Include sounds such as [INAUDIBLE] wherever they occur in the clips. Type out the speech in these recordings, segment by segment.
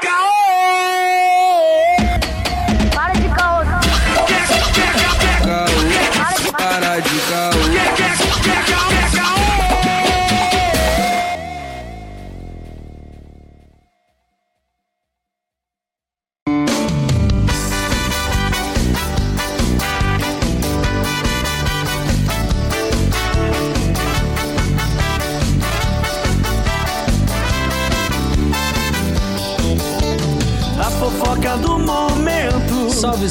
Para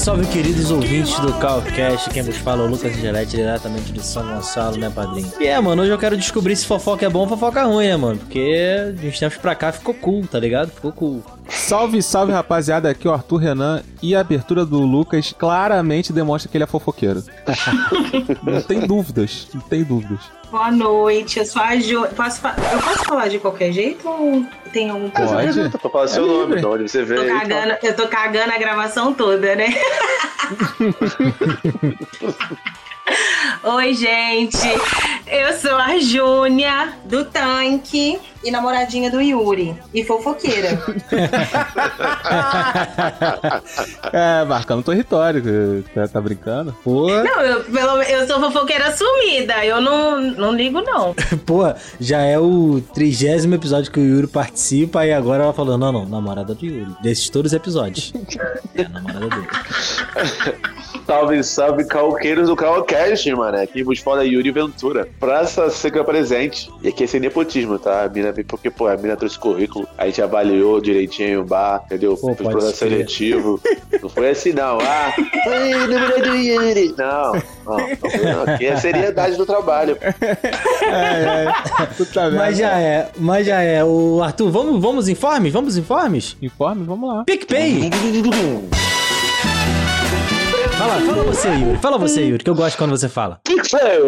Salve, queridos ouvintes do Calcast. Quem vos fala é o Lucas Angelete, diretamente de São Gonçalo, né, padrinho? E é, mano, hoje eu quero descobrir se fofoca é bom ou fofoca é ruim, né, mano? Porque de uns tempos pra cá ficou cool, tá ligado? Ficou cool. Salve, salve rapaziada, aqui é o Arthur Renan e a abertura do Lucas claramente demonstra que ele é fofoqueiro. [LAUGHS] não tem dúvidas, não tem dúvidas. Boa noite, eu sou a Jo. Posso fa- Eu posso falar de qualquer jeito ou tem algum Pode? Tô falando seu É nome, livre. então onde você vê Tô aí. tá. cagando, eu tô cagando a gravação toda, né? [LAUGHS] Oi, gente. Eu sou a Júnia do Tanque e namoradinha do Yuri. E fofoqueira. [LAUGHS] É, marcando território, tá, tá brincando? Pô, Não, eu, pelo, eu sou fofoqueira sumida. Eu não, não ligo, não. [LAUGHS] pô, já é o trigésimo episódio que o Yuri participa e agora ela falou, não, não, namorada do Yuri. Desses todos os episódios. [LAUGHS] É, a namorada dele. Salve, salve, calqueiros do Calcast, mano. Aqui vos fala Yuri Ventura. Praça Seca presente. E aqui é sem nepotismo, tá? A mina, porque, pô, a mina trouxe currículo. A gente avaliou direitinho o bar, entendeu? Pô, pode processo crer. seletivo. Não foi assim, não. Ah, número do Yuri. Não, não, não. Aqui é a seriedade do trabalho. É, é. Puta merda. Mas já é, mas já é. O Arthur, vamos, vamos informes? Vamos informes? Informe, vamos lá. PicPay! [LAUGHS] Fala, fala você, Yuri. Fala você, Yuri, que eu gosto quando você fala. Pixel!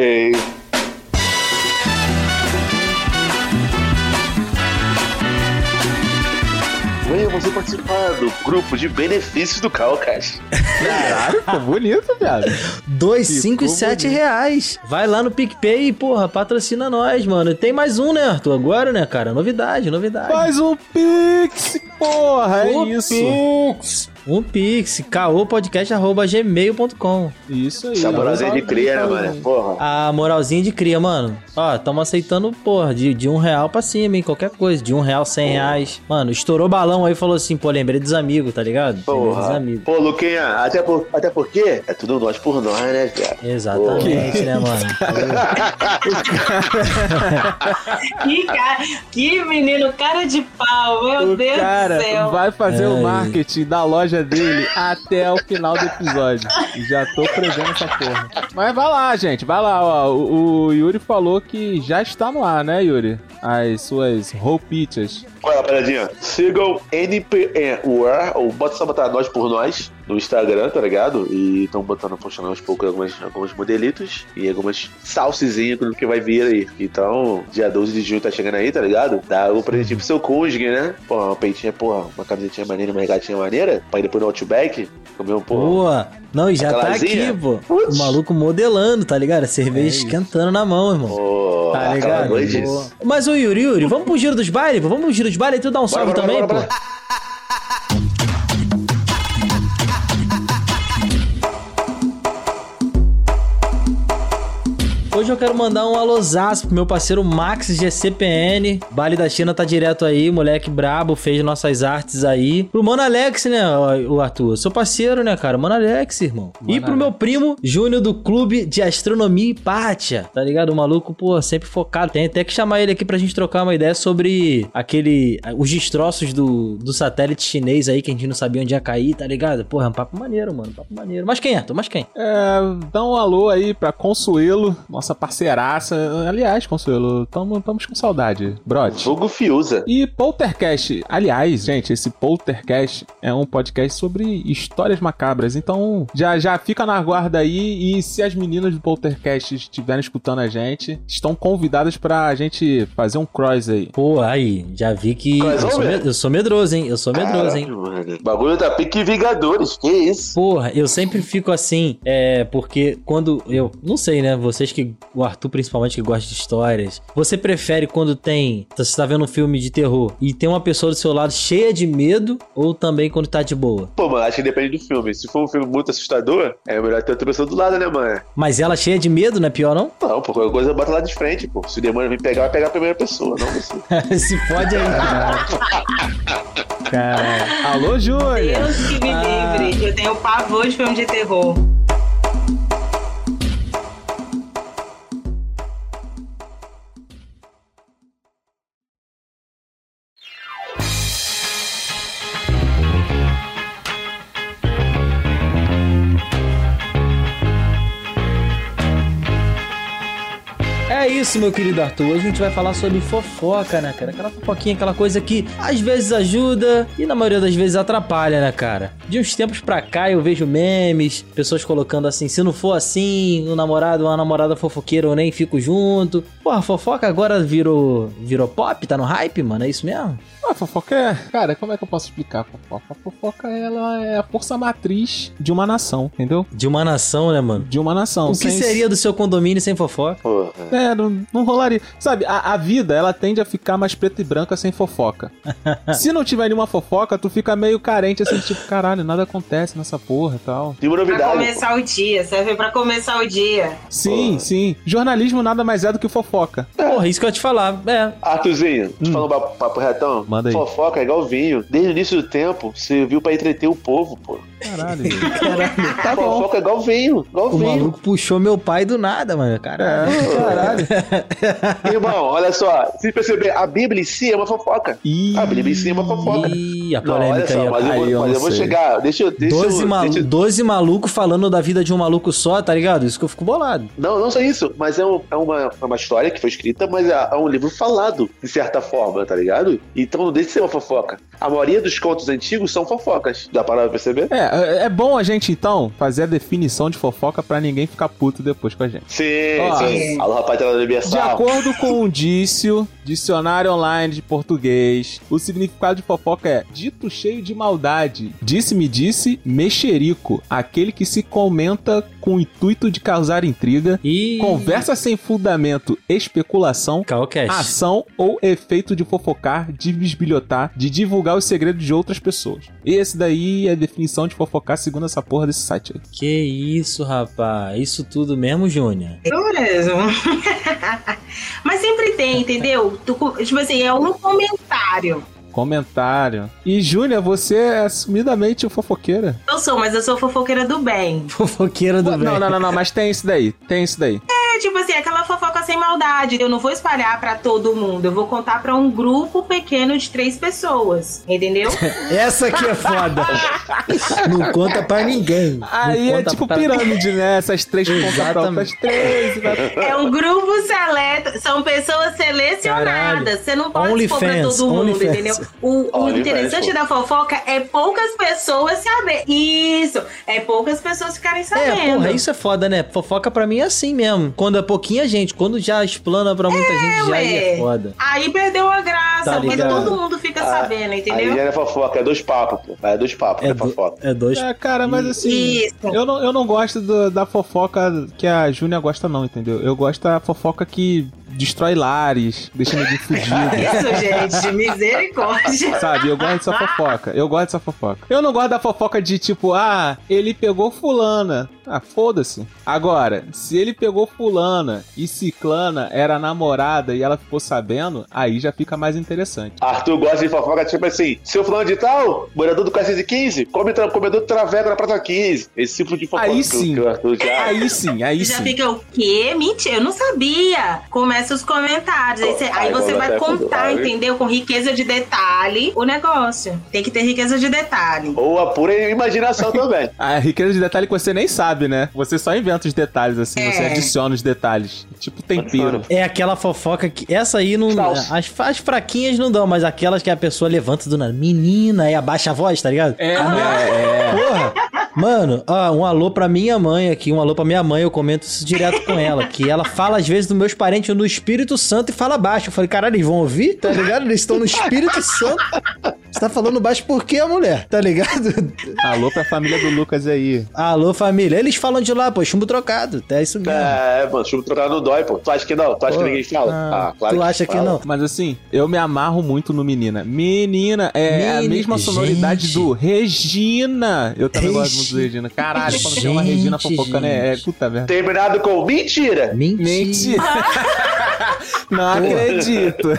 Venha você participar do grupo de benefícios do Calcast. Caralho, ficou bonito, viado. Dois, Ficou cinco e sete bonito. reais. Vai lá no PicPay e, porra, patrocina nós, mano. Tem mais um, né, Arthur? Agora, né, cara? Novidade, novidade. Faz um pix, porra, é isso. Pix. Um Pix, caopodcast.gmail.com Isso aí. Essa moralzinha de cria, né, mano? Porra. A moralzinha de cria, mano. Ó, tamo aceitando, porra, de, de um real pra cima, hein? Qualquer coisa. De um real, cem reais. Mano, estourou balão aí e falou assim, pô, lembrei dos amigos, tá ligado? Lembrei dos Porra. amigos. Pô, Luquinha, até, por, até porque é tudo nós por nós, né, cara? Exatamente, né, mano? [LAUGHS] Que, cara, que menino cara de pau, meu O Deus cara do céu. vai fazer Ai. o marketing da loja dele até o final do episódio. Já tô prevendo essa porra. Mas vai lá, gente, vai lá, ó. O, o Yuri falou que já está no ar, né, Yuri? As suas roupitas. Olha, paradinha. Sigam NPN War, ou bota só botar nós por nós no Instagram, tá ligado? E estão botando, postando aos poucos algumas, alguns modelitos e algumas salsizinhas que vai vir aí. Então, dia 12 de junho tá chegando aí, tá ligado? Dá um presentinho pro seu cônjuge, né? Pô, uma peitinha, porra, uma camisetinha maneira, uma regatinha maneira, pra ir depois no Outback, comer um, porra. Boa. Não, e já tá aqui, pô. Putz. O maluco modelando, tá ligado? A cerveja É esquentando na mão, irmão. Pô, Tá ligado? Mas o Yuri, Yuri, vamos pro giro dos bailes? pô? Vamos pro giro dos bailes e tu dá um Bora, salve bora, também, bora, pô. Hoje eu quero mandar um alôzaço pro meu parceiro Max GCPN. Baile da China tá direto aí, moleque brabo, fez nossas artes aí. Pro Mano Alex, né, o Arthur? Seu parceiro, né, cara? Mano Alex, irmão. e Mano pro meu primo Júnior do Clube de Astronomia e Pátia. Tá ligado? O maluco, pô, sempre focado. Tem até que chamar ele aqui pra gente trocar uma ideia sobre aquele. os destroços do, do satélite chinês aí que a gente não sabia onde ia cair, tá ligado? Porra, é um papo maneiro, mano. Papo maneiro. Mas quem, Arthur? Mas quem? É, dá um alô aí pra Consuelo, nossa parceiraça. Aliás, Consuelo, tamo, estamos com saudade, brode. Fogo Fiusa. E Poltercast. Aliás, gente, esse Poltercast é um podcast sobre histórias macabras. Então, já já fica na guarda aí. E se as meninas do Poltercast estiverem escutando a gente, estão convidadas pra gente fazer um cross aí. Pô, aí, já vi que. Eu sou, med- eu sou medroso, hein? Eu sou medroso, hein? Mano. Bagulho da Pique Vingadores, que isso? Porra, eu sempre fico assim, é, porque quando eu, não sei, né, vocês que o Arthur principalmente que gosta de histórias, você prefere quando tem, você tá vendo um filme de terror e tem uma pessoa do seu lado cheia de medo ou também quando tá de boa? Pô, mano, acho que depende do filme. Se for um filme muito assustador, é melhor ter outra pessoa do lado, né, mano? Mas ela cheia de medo, não é pior não? Não, pô, qualquer coisa bota lá de frente, pô. Se o demônio vir pegar, vai pegar a primeira pessoa, não você. [LAUGHS] Se fode aí. Cara. Alô, Júlia! Deus que me Ah. livre. Eu tenho pavor de filme de terror. Isso, meu querido Arthur. Hoje a gente vai falar sobre fofoca, né, cara? Aquela fofoquinha, aquela coisa que às vezes ajuda e na maioria das vezes atrapalha, né, cara? De uns tempos pra cá eu vejo memes, pessoas colocando assim: se não for assim, um namorado ou uma namorada fofoqueira, eu nem fico junto. Porra, fofoca agora virou, virou pop? Tá no hype, mano? É isso mesmo? A fofoca é. Cara, como é que eu posso explicar a fofoca? A fofoca, ela é a força matriz de uma nação, entendeu? De uma nação, né, mano? De uma nação. O que seria do seu condomínio sem fofoca? Porra. É, não, não rolaria. Sabe, a, a vida, ela tende a ficar mais preta e branca sem fofoca. [LAUGHS] Se não tiver nenhuma fofoca, tu fica meio carente, assim, tipo, caralho, nada acontece nessa porra e tal. Tem uma Pra novidade. começar o dia, serve pra começar o dia. Sim, Porra. sim. Jornalismo nada mais é do que fofoca. Porra, isso que eu ia te falar. É. Arthurzinho, te falando um papo retão. Manda aí. Fofoca é igual vinho. Desde o início do tempo, você viu pra entreter o povo, pô. Caralho, velho. [LAUGHS] Caralho. Tá bom. Fofoca é igual vinho. Igual O vinho. maluco puxou meu pai do nada, mano. Caralho. É, caralho. [LAUGHS] Irmão, olha só. Se perceber, a Bíblia em si é uma fofoca. Ih, A Bíblia em si é uma fofoca. Ih, a Não, olha polêmica só, aí. mas eu vou, Aí eu mas não eu vou chegar. Deixa eu. Deixa 12, eu, malu deixa eu- 12 malucos falando da vida de um maluco só, tá ligado? Isso que eu fico bolado. Não, não só isso, mas é, um- é uma, é uma história que foi escrita, mas é, é um livro falado, de certa forma, tá ligado? Então não deixa de ser uma fofoca. A maioria dos contos antigos são fofocas. Dá para perceber? É, é bom a gente então fazer a definição de fofoca pra ninguém ficar puto depois com a gente. Sim, Ó, sim. Alô, rapaziada da De Universal. acordo com o Dício, dicionário online de português, o significado de fofoca é dito cheio de maldade. Disse-me disse mexerico, aquele que se comenta com o intuito de causar intriga, E. conversa sem fundamento, especulação, ação ou efeito de fofocar, de bisbilhotar, de divulgar os segredos de outras pessoas. Esse daí é a definição de fofocar segundo essa porra desse site aí. Que isso, rapaz. Isso tudo mesmo, Júnior? Eu mesmo. [LAUGHS] Mas sempre tem, entendeu? Tu- tipo assim, é um comentário. Comentário. E Júnior, você é assumidamente fofoqueira? Eu sou, mas eu sou fofoqueira do bem. Fofoqueira do bem. Não, não, não, não, mas tem isso daí. Tem isso daí. É tipo assim, aquela fofoca sem maldade. Eu não vou espalhar pra todo mundo. Eu vou contar pra um grupo pequeno de três pessoas. Entendeu? [LAUGHS] Essa aqui é foda. não conta pra ninguém. Não Aí é tipo pra- pirâmide, né? Essas três pra Exatamente. outras três. né? É um grupo seleto. São pessoas selecionadas. Caralho. Você não pode expor pra OnlyFans, todo mundo, OnlyFans. entendeu? O, o interessante pô. da fofoca é poucas pessoas saber. Isso. É poucas pessoas ficarem É, sabendo. porra, isso é foda, né? Fofoca pra mim é assim mesmo. Quando é pouquinha gente, quando já explana pra muita gente, já aí é foda. Aí perdeu a graça, Tá porque todo mundo fica Ah, sabendo, Aí entendeu? já é fofoca, é dois papos, pô. É dois papos, É, é, do- fofoca. é dois. É, cara, mas assim. Isso. Eu não, eu não gosto do- da fofoca que a Júnia gosta, não, entendeu? Eu gosto da fofoca que destrói lares, deixa ninguém fudido. [LAUGHS] Isso, gente, misericórdia. Sabe, eu gosto dessa fofoca. Eu gosto dessa fofoca. Eu não gosto da fofoca de tipo, ah, ele pegou fulana. Ah, foda-se. Agora, se ele pegou fulana e ciclana era namorada e ela ficou sabendo, aí já fica mais interessante. Arthur gosta de fofoca, tipo assim, seu fulano de tal, morador do 415, come tra comedor de traveco na Prata 15. Esse tipo de fofoca Aí que, sim. que o Arthur já... Aí sim, aí Já sim. fica o quê? Mentira, eu não sabia. Começa os comentários. Aí, cê- aí Ai, você vai contar, entendeu? Com riqueza de detalhe o negócio. Tem que ter riqueza de detalhe. Ou a pura imaginação também. [LAUGHS] A riqueza de detalhe que você nem sabe, né? Você só inventa os detalhes, assim, você É. adiciona os detalhes. Tipo tempero. É aquela fofoca que. Essa aí não. As, as fraquinhas não dão, mas aquelas que a pessoa levanta do nada. Menina, e abaixa a voz, tá ligado? É, Ah, é, é. Porra! Mano, ó, um alô pra minha mãe aqui, um alô pra minha mãe, eu comento isso direto com ela, que ela fala às vezes dos meus parentes no Espírito Santo e fala baixo. Eu falei, caralho, eles vão ouvir? Tá ligado? Eles estão no Espírito Santo. Você tá falando baixo por quê, mulher? Tá ligado? Alô pra família do Lucas aí. Alô, família. Eles falam de lá, pô, chumbo trocado. É isso mesmo. É, mano, chumbo trocado não dói, pô. Tu acha que não? Tu acha Pô, que ninguém fala? ah, Ah, claro tu acha que fala. não? Mas assim, eu me amarro muito no menina. Menina, é a Meni- mesma sonoridade Gente. do Regina. Eu também Regi- gosto muito do Regina. Caralho, quando tem uma Regina fofocando, é, é gente. puta merda. Terminado com mentira. Mentira. Mentira. [LAUGHS] Não acredito.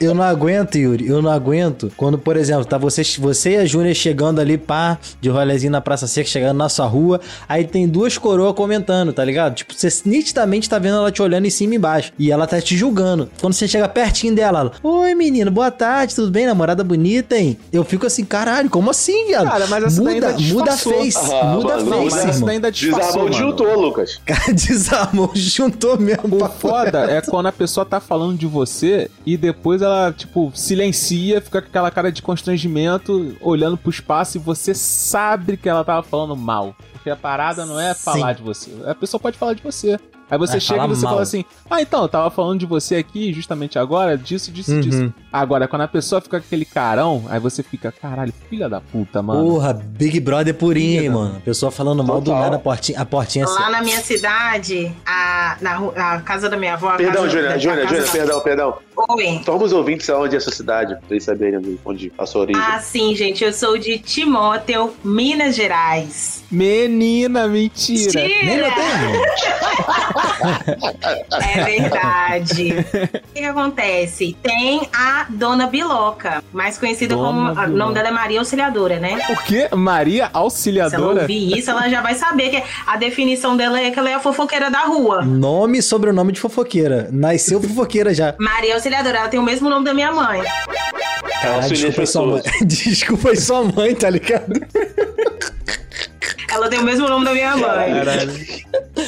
Eu não aguento, Yuri. Eu não aguento. Quando, por exemplo, tá você, você e a Júnia chegando ali, pá, de rolezinho na Praça Seca, chegando na sua rua. Aí tem duas coroas comentando, tá ligado? Tipo, você nitidamente tá vendo ela te olhando em cima e embaixo. E ela tá te julgando. Quando você chega pertinho dela, ela, Oi, menino, boa tarde, tudo bem? Namorada bonita, hein? Eu fico assim, caralho, como assim, viado? Cara, mas essa daí muda, ainda muda a face, Ah, muda mano, a face, mas essa irmão. daí ainda disfarçou, Desarmou mano. juntou, Lucas. [LAUGHS] Cara, desarmou, juntou mesmo. O foda é quando a pessoa tá falando de você e depois ela, tipo, silencia, fica com aquela cara de constrangimento, olhando pro espaço e você sabe que ela tava falando mal. Porque a parada não é falar Sim. de você. A pessoa pode falar de você. Aí você Vai chega e você mal. fala assim: Ah, então, eu tava falando de você aqui justamente agora, disso, disso, Uhum. disso. Agora, quando a pessoa fica com aquele carão, aí você fica, caralho, filha da puta, mano. Porra, Big Brother purinho, hein, mano. A pessoa falando mal do Total. nada, a portinha, a portinha assim. Lá na minha cidade, a, na, casa da minha avó. Perdão, casa, Júnior, a Júnior, casa Júnior, da- perdão, perdão. Oi. Toma os ouvintes aonde é essa cidade, pra eles saberem onde a sua origem. Ah, sim, gente. Eu sou de Timóteo, Minas Gerais. Menina, mentira. Nem eu tenho. [LAUGHS] [LAUGHS] É verdade. o que, que acontece? Tem a Dona Biloca, mais conhecida Dona como. Biloca. O nome dela é Maria Auxiliadora, né? Por quê? Maria Se ela Auxiliadora? ouvir isso, ela já vai saber que a definição dela é que ela é a fofoqueira da rua. Nome e sobrenome de fofoqueira. Nasceu fofoqueira já. Maria Auxiliadora, ela tem o mesmo nome da minha mãe. Ela Caralho, auxilia desculpa aí sua mãe. [LAUGHS] Desculpa aí sua mãe, tá ligado? Ela tem o mesmo nome da minha mãe. Caralho.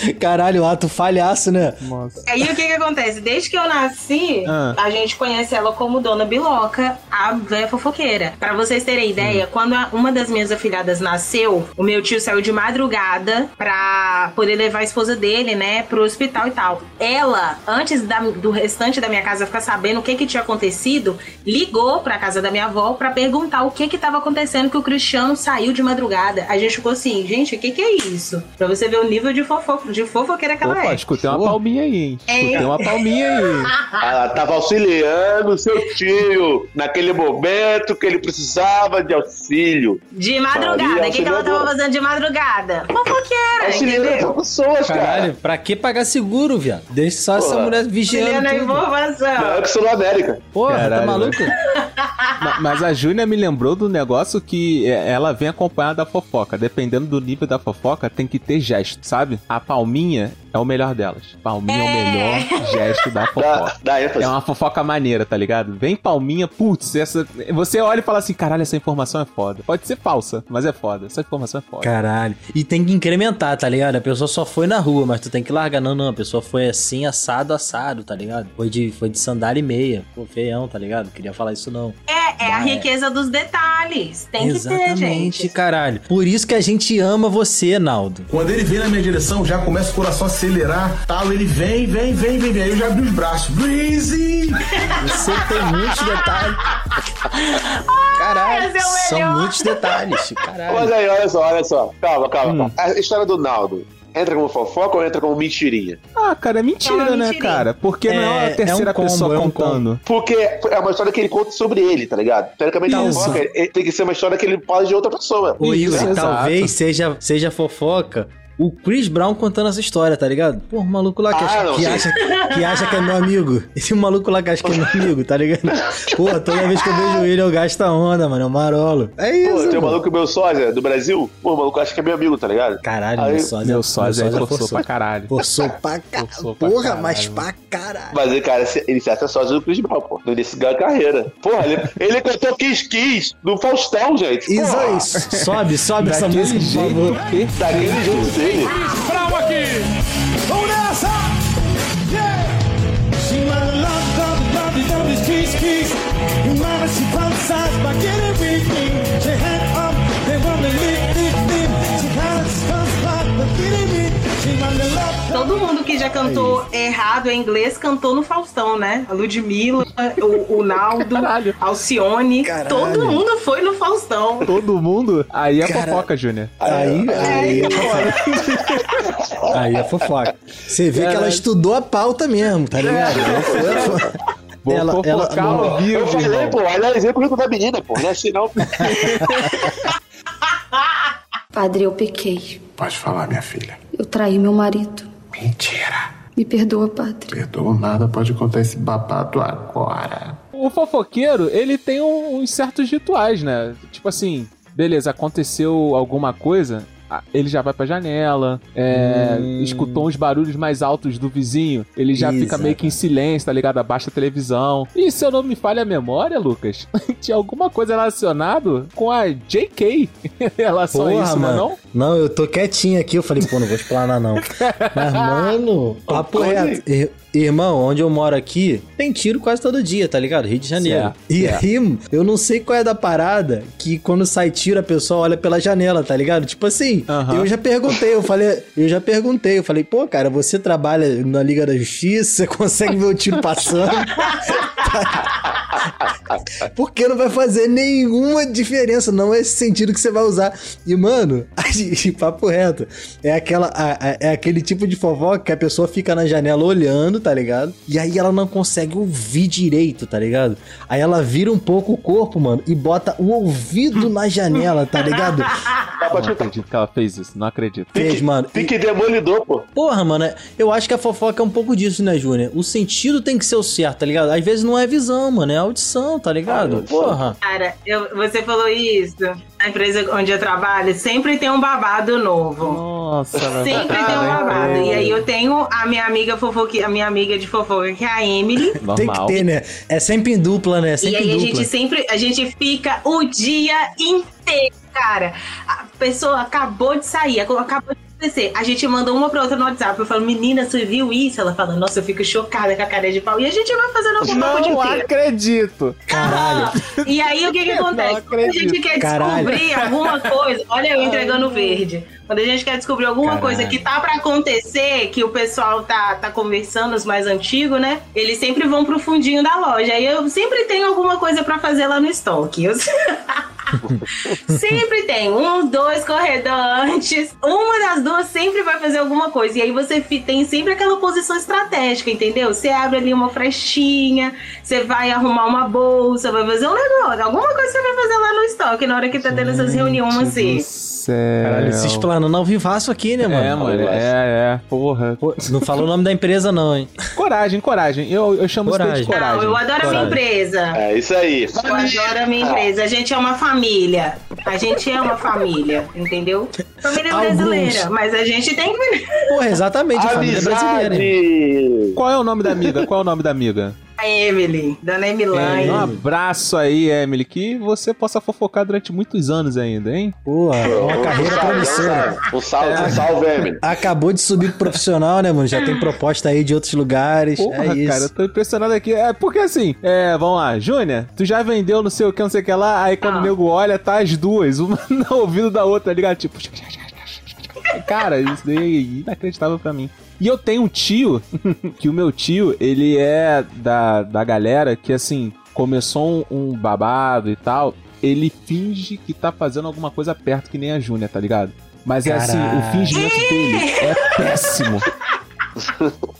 [LAUGHS] Caralho, ato falhaço, né? Nossa. Aí o que que acontece? Desde que eu nasci, Ah. a gente conhece ela como Dona Biloca, a velha fofoqueira. Pra vocês terem ideia, quando a- uma das minhas afilhadas nasceu, o meu tio saiu de madrugada pra poder levar a esposa dele, né, pro hospital e tal. Ela, antes da- do restante da minha casa ficar sabendo o que que tinha acontecido, ligou pra casa da minha avó pra perguntar o que que tava acontecendo que o Cristiano saiu de madrugada. A gente ficou assim, gente, o que que é isso? Pra você ver o nível de, fofo, de fofoqueira que ela Opa, é. escutei uma palminha aí, hein? Escutei uma palminha aí. Ela [LAUGHS] tava auxiliando seu tio naquele momento que ele precisava de auxílio. De madrugada. O que, que ela tava fazendo de madrugada? Fofoqueira, Auxiliando pessoas, Caralho, cara. pra que pagar seguro, viado? Deixa só essa Porra. mulher vigiando tudo. Não, informação. é que sou da América. Porra, tá Caralho, maluco? [LAUGHS] Ma- Mas a Júnia me lembrou do negócio que é, ela vem acompanhada da fofoca. Dependendo do nível da fofoca, tem que ter gesto, sabe? A palminha é o melhor delas. Palminha é, o melhor gesto da [LAUGHS] fofoca. É uma fofoca maneira, tá ligado? Vem palminha, putz, essa. Você olha e fala assim: caralho, essa informação é foda. Pode ser falsa, mas é foda. Essa informação é foda. Caralho. E tem que incrementar, tá ligado? A pessoa só foi na rua, mas tu tem que largar. Não, não. A pessoa foi assim, assado, assado, tá ligado? Foi de, foi de sandália e meia. Pô, feião, tá ligado? Queria falar isso não. É, é a riqueza dos detalhes. Tem que ter, Exatamente, gente. caralho. Por isso que a gente ama você, Naldo. Quando ele vem na minha direção, já começa o coração a acelerar, tal. Ele vem, vem, vem, vem, vem. Aí eu já abri os braços. Breezy! Você tem muitos detalhes. Caralho, é são muitos detalhes. Mas [LAUGHS] Caralho. aí, olha só, olha só. Calma, calma, Hum. calma. A história do Naldo. Entra como fofoca ou entra como mentirinha? Ah, cara, é mentira, É uma né, mentirinha. cara? Porque não é É- uma é um terceira combo, pessoa é um contando. Porque é uma história que ele conta sobre ele, tá ligado? Teoricamente, a fofoca tem que ser uma história que ele fala de outra pessoa. Ô, Isso, exato. talvez seja, seja fofoca o Chris Brown contando essa história, tá ligado? Pô, o maluco lá que, Ah, acha, não, que, acha, que acha que é meu amigo. [LAUGHS] Esse maluco lá que acha que é meu amigo, tá ligado? Pô, toda vez que eu vejo ele, eu gasto a onda, mano. É um marolo. É isso. Pô, tem um maluco meu sósia do Brasil. Pô, o maluco acha que é meu amigo, tá ligado? Caralho, Aí- meu sósia. Meu sósia aí meu forçou pra caralho. Forçou pra caralho. Forçou pra Porra, caralho, mas mano. pra caralho. Mas ele, cara, ele se acha sósia do Chris Brown, pô. No início da carreira. Porra, ele, ele cantou Kiss Kiss do Faustão, gente. Isso aí. Sobe, sobe essa música, por favor. Daquele jeito dele. Vamos nessa! Yeah! She Todo mundo que já cantou errado em inglês cantou no Faustão, né? A Ludmilla, o, o Naldo, Caralho. Alcione. Caralho. Todo mundo foi no Faustão. Todo mundo? Aí é Cara- fofoca, Júnior. Aí, aí é fofoca. Aí é fofoca. Você vê que ela Caralho. estudou a pauta mesmo, tá ligado? Aí foi- Vou Ela- ela- ao vivo, Eu falei, irmão. pô, olha o exemplo da menina, pô. Não é assim não. Padre, eu pequei. Pode falar, minha filha. Eu traí meu marido. Mentira. Me perdoa, padre. Perdoa nada, pode contar esse babado agora. O fofoqueiro, ele tem um- uns certos rituais, né? Tipo assim, beleza, aconteceu alguma coisa, ele já vai pra janela, é, escutou uns barulhos mais altos do vizinho, ele já fica meio que em silêncio, tá ligado? Abaixa a televisão. E se eu não me falha a memória, Lucas, [LAUGHS] tinha alguma coisa relacionado com a JK em relação a isso, mano. não? Não, eu tô quietinho aqui. Eu falei, pô, não vou explanar, não. [LAUGHS] Mas, mano, papo reto. Ir- Irmão, onde eu moro aqui, tem tiro quase todo dia, tá ligado? Rio de Janeiro. Certo, e certo. aí, eu não sei qual é da parada que quando sai tiro a pessoa olha pela janela, tá ligado? Tipo assim, eu já perguntei, eu falei, eu já perguntei, eu falei, pô, cara, você trabalha na Liga da Justiça, você consegue ver o tiro passando? [LAUGHS] Porque não vai fazer nenhuma diferença, não é esse sentido que você vai usar. E, mano, [LAUGHS] papo reto, é, aquela, a- a- é aquele tipo de fofoca que a pessoa fica na janela olhando, tá ligado? E aí ela não consegue ouvir direito, tá ligado? Aí ela vira um pouco o corpo, mano, e bota o ouvido na janela, tá ligado? [LAUGHS] Não acredito que ela fez isso, não acredito. Fez, mano. E- Pique demolidor, pô. Porra, mano, eu acho que a fofoca é um pouco disso, né, Júnior? O sentido tem que ser o certo, tá ligado? Às vezes não é visão, mano, é audição, tá ligado? Porra. Cara, eu- você falou isso. Na empresa onde eu trabalho, sempre tem um babado novo. Nossa, velho. Sempre tem um babado. E aí eu tenho a minha amiga fofoque, a minha amiga de fofoca, que é a Emily. Tem que ter, né? É sempre em dupla, né? É E sempre aí em a gente sempre, a gente fica o dia inteiro, cara. A pessoa acabou de sair, ac- acabou de acontecer. A gente mandou uma pra outra no WhatsApp. Eu falo, menina, você viu isso? Ela fala, nossa, eu fico chocada com a cara de pau. E a gente vai fazendo a fofoca o dia Não acredito. [LAUGHS] Caralho. E aí o que que acontece? Quando a gente quer Caralho. descobrir alguma coisa, olha eu entregando verde. Quando a gente quer descobrir alguma Caralho. coisa que tá pra acontecer, que o pessoal tá, tá conversando, os mais antigos, né? Eles sempre vão pro fundinho da loja. Aí eu sempre tenho alguma coisa pra fazer lá no estoque. Eu- [LAUGHS] sempre tem um, dois corredor antes. Uma das duas sempre vai fazer alguma coisa. E aí você tem sempre aquela posição estratégica, entendeu? Você abre ali uma frestinha, você vai arrumar uma bolsa, vai fazer um negócio. Alguma coisa você vai fazer lá no estoque na hora que tá tendo essas reuniões assim. Céu. Caralho, se explanando ao vivaço aqui, né, mano? É, mano, é, é, porra. Não falou o nome da empresa, não, hein? Coragem, coragem. Eu, eu chamo isso Coragem. de coragem. Não, eu adoro a minha Coragem. empresa. É isso aí. Eu adoro a minha empresa. A gente é uma família. A gente é uma família, entendeu? Família Alguns. brasileira. Mas a gente tem que. Porra, exatamente, a família brasileira. hein? Qual é o nome da amiga? Qual é o nome da amiga? A Emily, Dona Emilane. Um abraço aí, Emily, que você possa fofocar durante muitos anos ainda, hein? Porra, é uma carreira promissora. Um salve, um salve, Emily. Acabou de subir pro profissional, né, mano? Já tem proposta aí de outros lugares. Porra, é isso. cara, eu tô impressionado aqui. É, porque assim, é, vamos lá, Júnior, tu já vendeu não sei o que, não sei o que lá, aí quando Ah. o nego olha, tá as duas, uma [LAUGHS] no ouvido da outra, tá ligado? Tipo. Cara, isso daí é inacreditável pra mim. E eu tenho um tio, [LAUGHS] que o meu tio, ele é da, da galera que, assim, começou um, um babado e tal, ele finge que tá fazendo alguma coisa perto que nem a Júnia, tá ligado? Mas é assim, o fingimento dele é [LAUGHS] péssimo.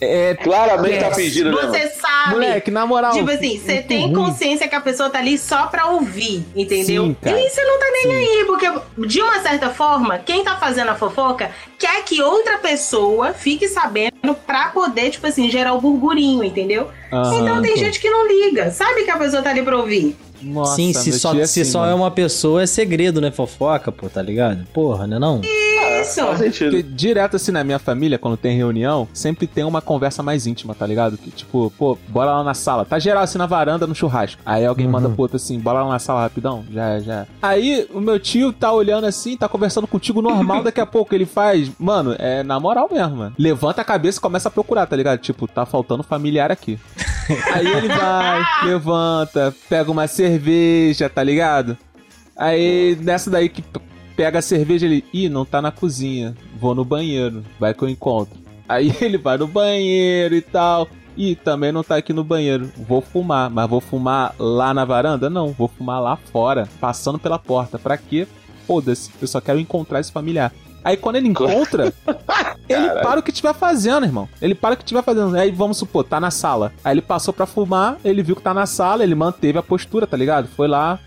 É Claramente tá péssimo. fingindo, né? Você sabe. Moleque, na moral. Tipo assim, você tem ruim. consciência que a pessoa tá ali só pra ouvir, entendeu? Sim. E você não tá nem aí, porque de uma certa forma, quem tá fazendo a fofoca quer que outra pessoa fique sabendo pra poder, tipo assim, gerar o burburinho, entendeu? Aham, então tem pô. gente que não liga, sabe que a pessoa tá ali pra ouvir. Nossa, Sim, se só, é se assim, só mano. é uma pessoa, é segredo, né? Fofoca, pô, tá ligado? Porra, né não? Isso. Faz sentido. Direto assim na minha família, quando tem reunião, sempre tem uma conversa mais íntima, tá ligado? Que tipo, pô, bora lá na sala. Tá geral assim na varanda, no churrasco. Aí alguém manda pro outro assim, bora lá na sala rapidão. Já, já. Aí o meu tio tá olhando assim, tá conversando contigo normal, daqui a pouco ele faz. Mano, é na moral mesmo, mano. Levanta a cabeça e começa a procurar, tá ligado? Tipo, tá faltando familiar aqui. [LAUGHS] Aí ele vai, levanta, pega uma cerveja, tá ligado? Aí nessa daí que pega a cerveja ele, ih, não tá na cozinha, vou no banheiro, vai que eu encontro. Aí [LAUGHS] ele vai no banheiro e tal. E também não tá aqui no banheiro. Vou fumar, mas vou fumar lá na varanda? Não, vou fumar lá fora, passando pela porta. Pra quê? Foda-se, eu só quero encontrar esse familiar. Aí quando ele encontra, [LAUGHS] ele para o que estiver fazendo, irmão. Ele para o que estiver fazendo. Aí vamos supor, tá na sala. Aí ele passou pra fumar, ele viu que tá na sala, ele manteve a postura, tá ligado? Foi lá,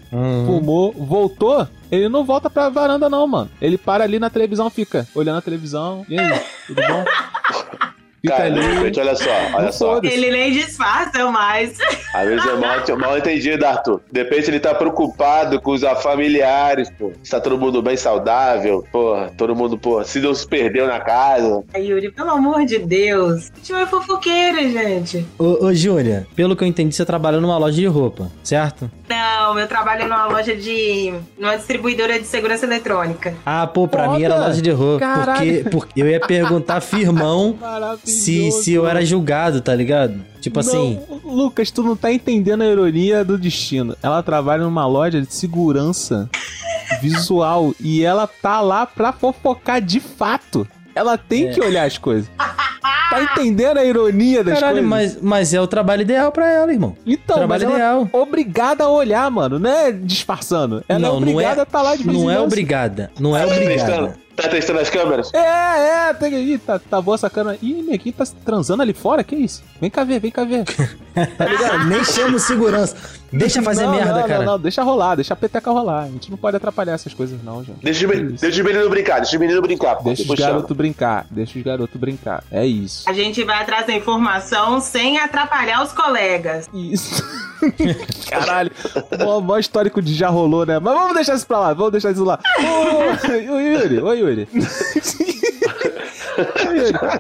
fumou, voltou. Ele não volta pra varanda, não, mano. Ele para ali na televisão, fica olhando a televisão. E aí, tudo bom? [LAUGHS] Fica Cara, de ali. repente, olha só, olha só. Ele nem disfarça mais. Às vezes é mal, mal entendido, Arthur. De repente ele tá preocupado com os familiares, pô. Se tá todo mundo bem saudável, porra. Todo mundo, pô, se se perdeu na casa. Ai, Yuri, pelo amor de Deus. A gente é fofoqueira, gente. Ô, ô Júlia, pelo que eu entendi, você trabalha numa loja de roupa, certo? Não, eu trabalho numa loja de. numa distribuidora de segurança eletrônica. Ah, pô, pra Foda. mim era loja de roupa. Caralho. Porque, porque eu ia perguntar firmão. Se, se eu era julgado, tá ligado? Tipo assim. Não, Lucas, tu não tá entendendo a ironia do destino. Ela trabalha numa loja de segurança [LAUGHS] visual e ela tá lá pra fofocar de fato. Ela tem É. que olhar as coisas. Tá entendendo a ironia das Caralho, coisas? mas, mas é o trabalho ideal pra ela, irmão. Então, trabalho mas ela ideal. é obrigada a olhar, mano. Não é disfarçando. Ela não, é não obrigada é, a estar lá de não é obrigada. Não é Tá obrigada. Tá testando as câmeras? É, é, tem que ir, tá, tá boa essa câmera. Ih, neguinho tá transando ali fora, que isso? Vem cá ver, vem cá ver. [LAUGHS] Tá ligado? Nem chama o segurança. Deixa fazer Não, merda, não, cara. Não, não, deixa rolar, deixa a peteca rolar. A gente não pode atrapalhar essas coisas, não, gente. Deixa, deixa os meninos brincar, deixa os meninos brincar. Deixa os garotos brincar, deixa os garotos brincar. É isso. A gente vai atrás da informação sem atrapalhar os colegas. Isso. [LAUGHS] Caralho, mó, mó histórico de já rolou, né? Mas vamos deixar isso pra lá, vamos deixar isso lá. Ô, Yuri, ô Yuri. [LAUGHS] Yuri,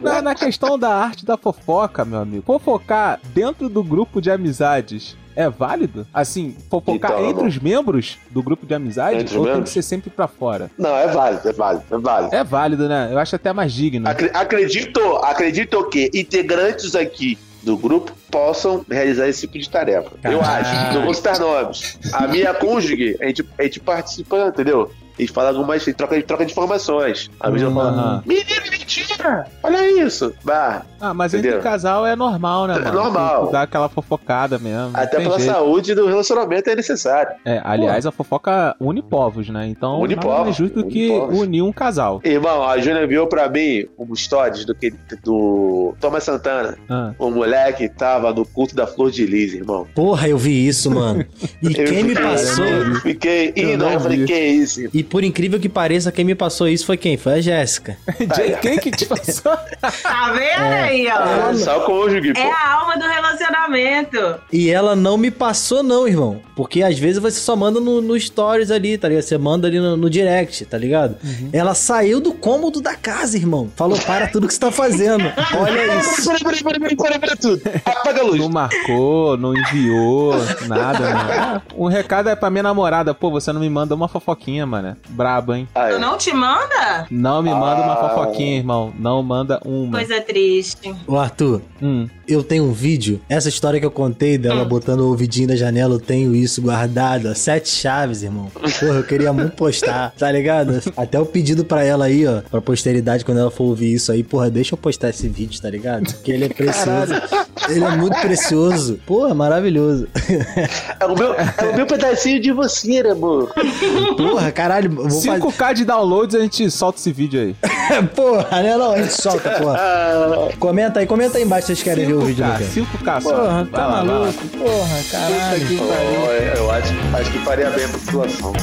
na, na questão da arte da fofoca, meu amigo, fofocar dentro do grupo de amizades é válido? Assim, fofocar Então, entre não. os membros do grupo de amizade Entre ou tem que ser sempre pra fora? Não, é válido, é válido, é válido. É válido, né? Eu acho até mais digno. Acre- Acredito, acredito que integrantes aqui do grupo possam realizar esse tipo de tarefa. Eu Caralho. acho. Não vou citar nomes. A minha [LAUGHS] cônjuge, a gente, a gente participa, entendeu? A gente fala algumas, gente troca, troca de informações. A mesma Hum, fala, menino, mentira! Olha isso! Bah, Ah, mas Entendeu? entre casal é normal, né, É mano? normal. Tem que Dar aquela fofocada mesmo. até pela jeito. saúde do relacionamento é necessário. É, aliás, a fofoca une povos, né? Então, Une nada povos, mais justo do une que povos. unir um casal. Irmão, a Júlia enviou pra mim um stories do, que, do Thomas Santana. Ah. O moleque tava no culto da Flor de Lis, irmão. Porra, eu vi isso, mano. E [LAUGHS] Eu quem me fiquei- passou. [LAUGHS] Fiquei Eu indo, não eu falei, que isso? irmão? E por incrível que pareça, quem me passou isso foi quem? Foi a Jéssica. [LAUGHS] Quem que te passou? [LAUGHS] Tá vendo aí, ó? É, só o cônjuge, pô. É a alma do relacionamento. E ela não me passou, não, irmão. Porque às vezes você só manda no, no stories ali, tá ligado? Você manda ali no, no direct, tá ligado? Ela saiu do cômodo da casa, irmão. Falou, para tudo que você tá fazendo. [LAUGHS] Olha isso. Peraí, peraí, peraí, peraí, peraí, peraí, tudo. Apaga a luz. Não marcou, não enviou, nada, né? Um recado é pra minha namorada. Pô, você não me manda uma fofoquinha, mano. Brabo, hein? Aí. Tu não te manda? Não me manda uma Ah. fofoquinha, irmão. Não manda uma. Coisa triste. Ô, Arthur, Hum. eu tenho um vídeo. Essa história que eu contei dela botando o ouvidinho na janela, eu tenho isso guardado. ó, Sete chaves, irmão. Porra, eu queria muito postar, [LAUGHS] tá ligado? Até o pedido pra ela aí, ó, pra posteridade, quando ela for ouvir isso aí, porra, deixa eu postar esse vídeo, tá ligado? Porque ele é precioso. Ele é muito precioso. Porra, maravilhoso. É o meu, é o meu pedacinho de você, né, amor? Porra, caralho, eu vou fazer. 5k de downloads, a gente solta esse vídeo aí. [LAUGHS] Porra, né? Não, a gente solta, porra. [LAUGHS] Comenta aí, comenta aí embaixo se vocês querem ver o vídeo do 5k, cara. 5k só. Porra, Vai tá lá, maluco? Porra, caralho. pô, é, eu acho, acho que faria bem pra situação.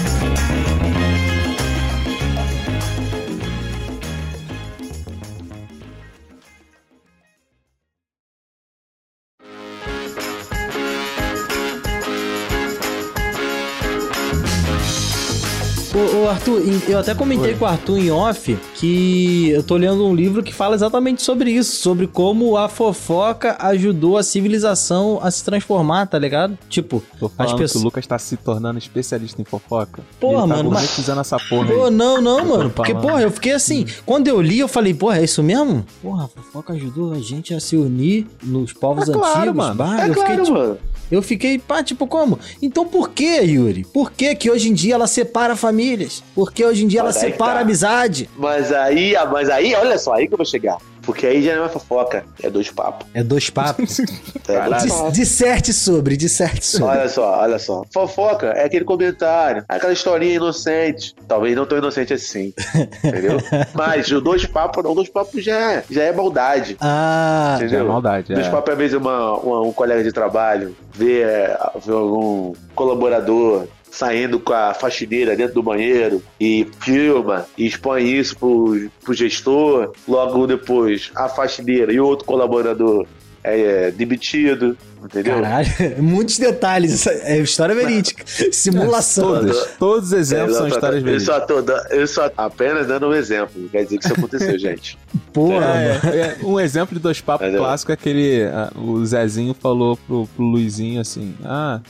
Arthur, eu até comentei com o Arthur em off que eu tô lendo um livro que fala exatamente sobre isso, sobre como a fofoca ajudou a civilização a se transformar, tá ligado? Tipo, Tô as que o pessoas. Lucas tá se tornando especialista em fofoca. Porra, tá mano, mas- gourmetizando essa porra Pô, aí. não, não, mano. Porque, porra, eu fiquei assim. Quando eu li, eu falei, porra, é isso mesmo? Porra, a fofoca ajudou a gente a se unir nos povos É claro, antigos. mano. Bah, É eu fiquei, claro, tipo, mano. Eu fiquei, pá, tipo, como? Então por que, Yuri? Por que que hoje em dia ela separa famílias? Por que hoje em dia ela Mas aí separa tá. amizade? Mas aí, mas aí, olha só, aí que eu vou chegar. Porque aí já não é fofoca, é dois papos. É dois papos. [LAUGHS] É dois Dis- papos. Disserte sobre, disserte sobre. Olha só, olha só. Fofoca é aquele comentário, aquela historinha inocente. Talvez não tão inocente assim. [LAUGHS] Entendeu? Mas o dois papos não, dois papos já, é- já é maldade. Ah, Já é Entendeu? maldade, Dois é. papos, às vezes, uma, uma- um colega de trabalho é, vê algum colaborador saindo com a faxineira dentro do banheiro e filma e expõe isso pro, pro gestor. Logo depois, a faxineira e outro colaborador é, demitido. Entendeu? caralho. [LAUGHS] Muitos detalhes. É história verídica. Simulação. Todos, todos os exemplos são Exatamente. histórias eu verídicas. só, tô, eu só apenas dando um exemplo. Não quer dizer que isso aconteceu, [LAUGHS] gente. Porra, É, é, um exemplo de dois papos clássico é aquele. ah, o Zezinho falou pro, pro Luizinho assim: Ah,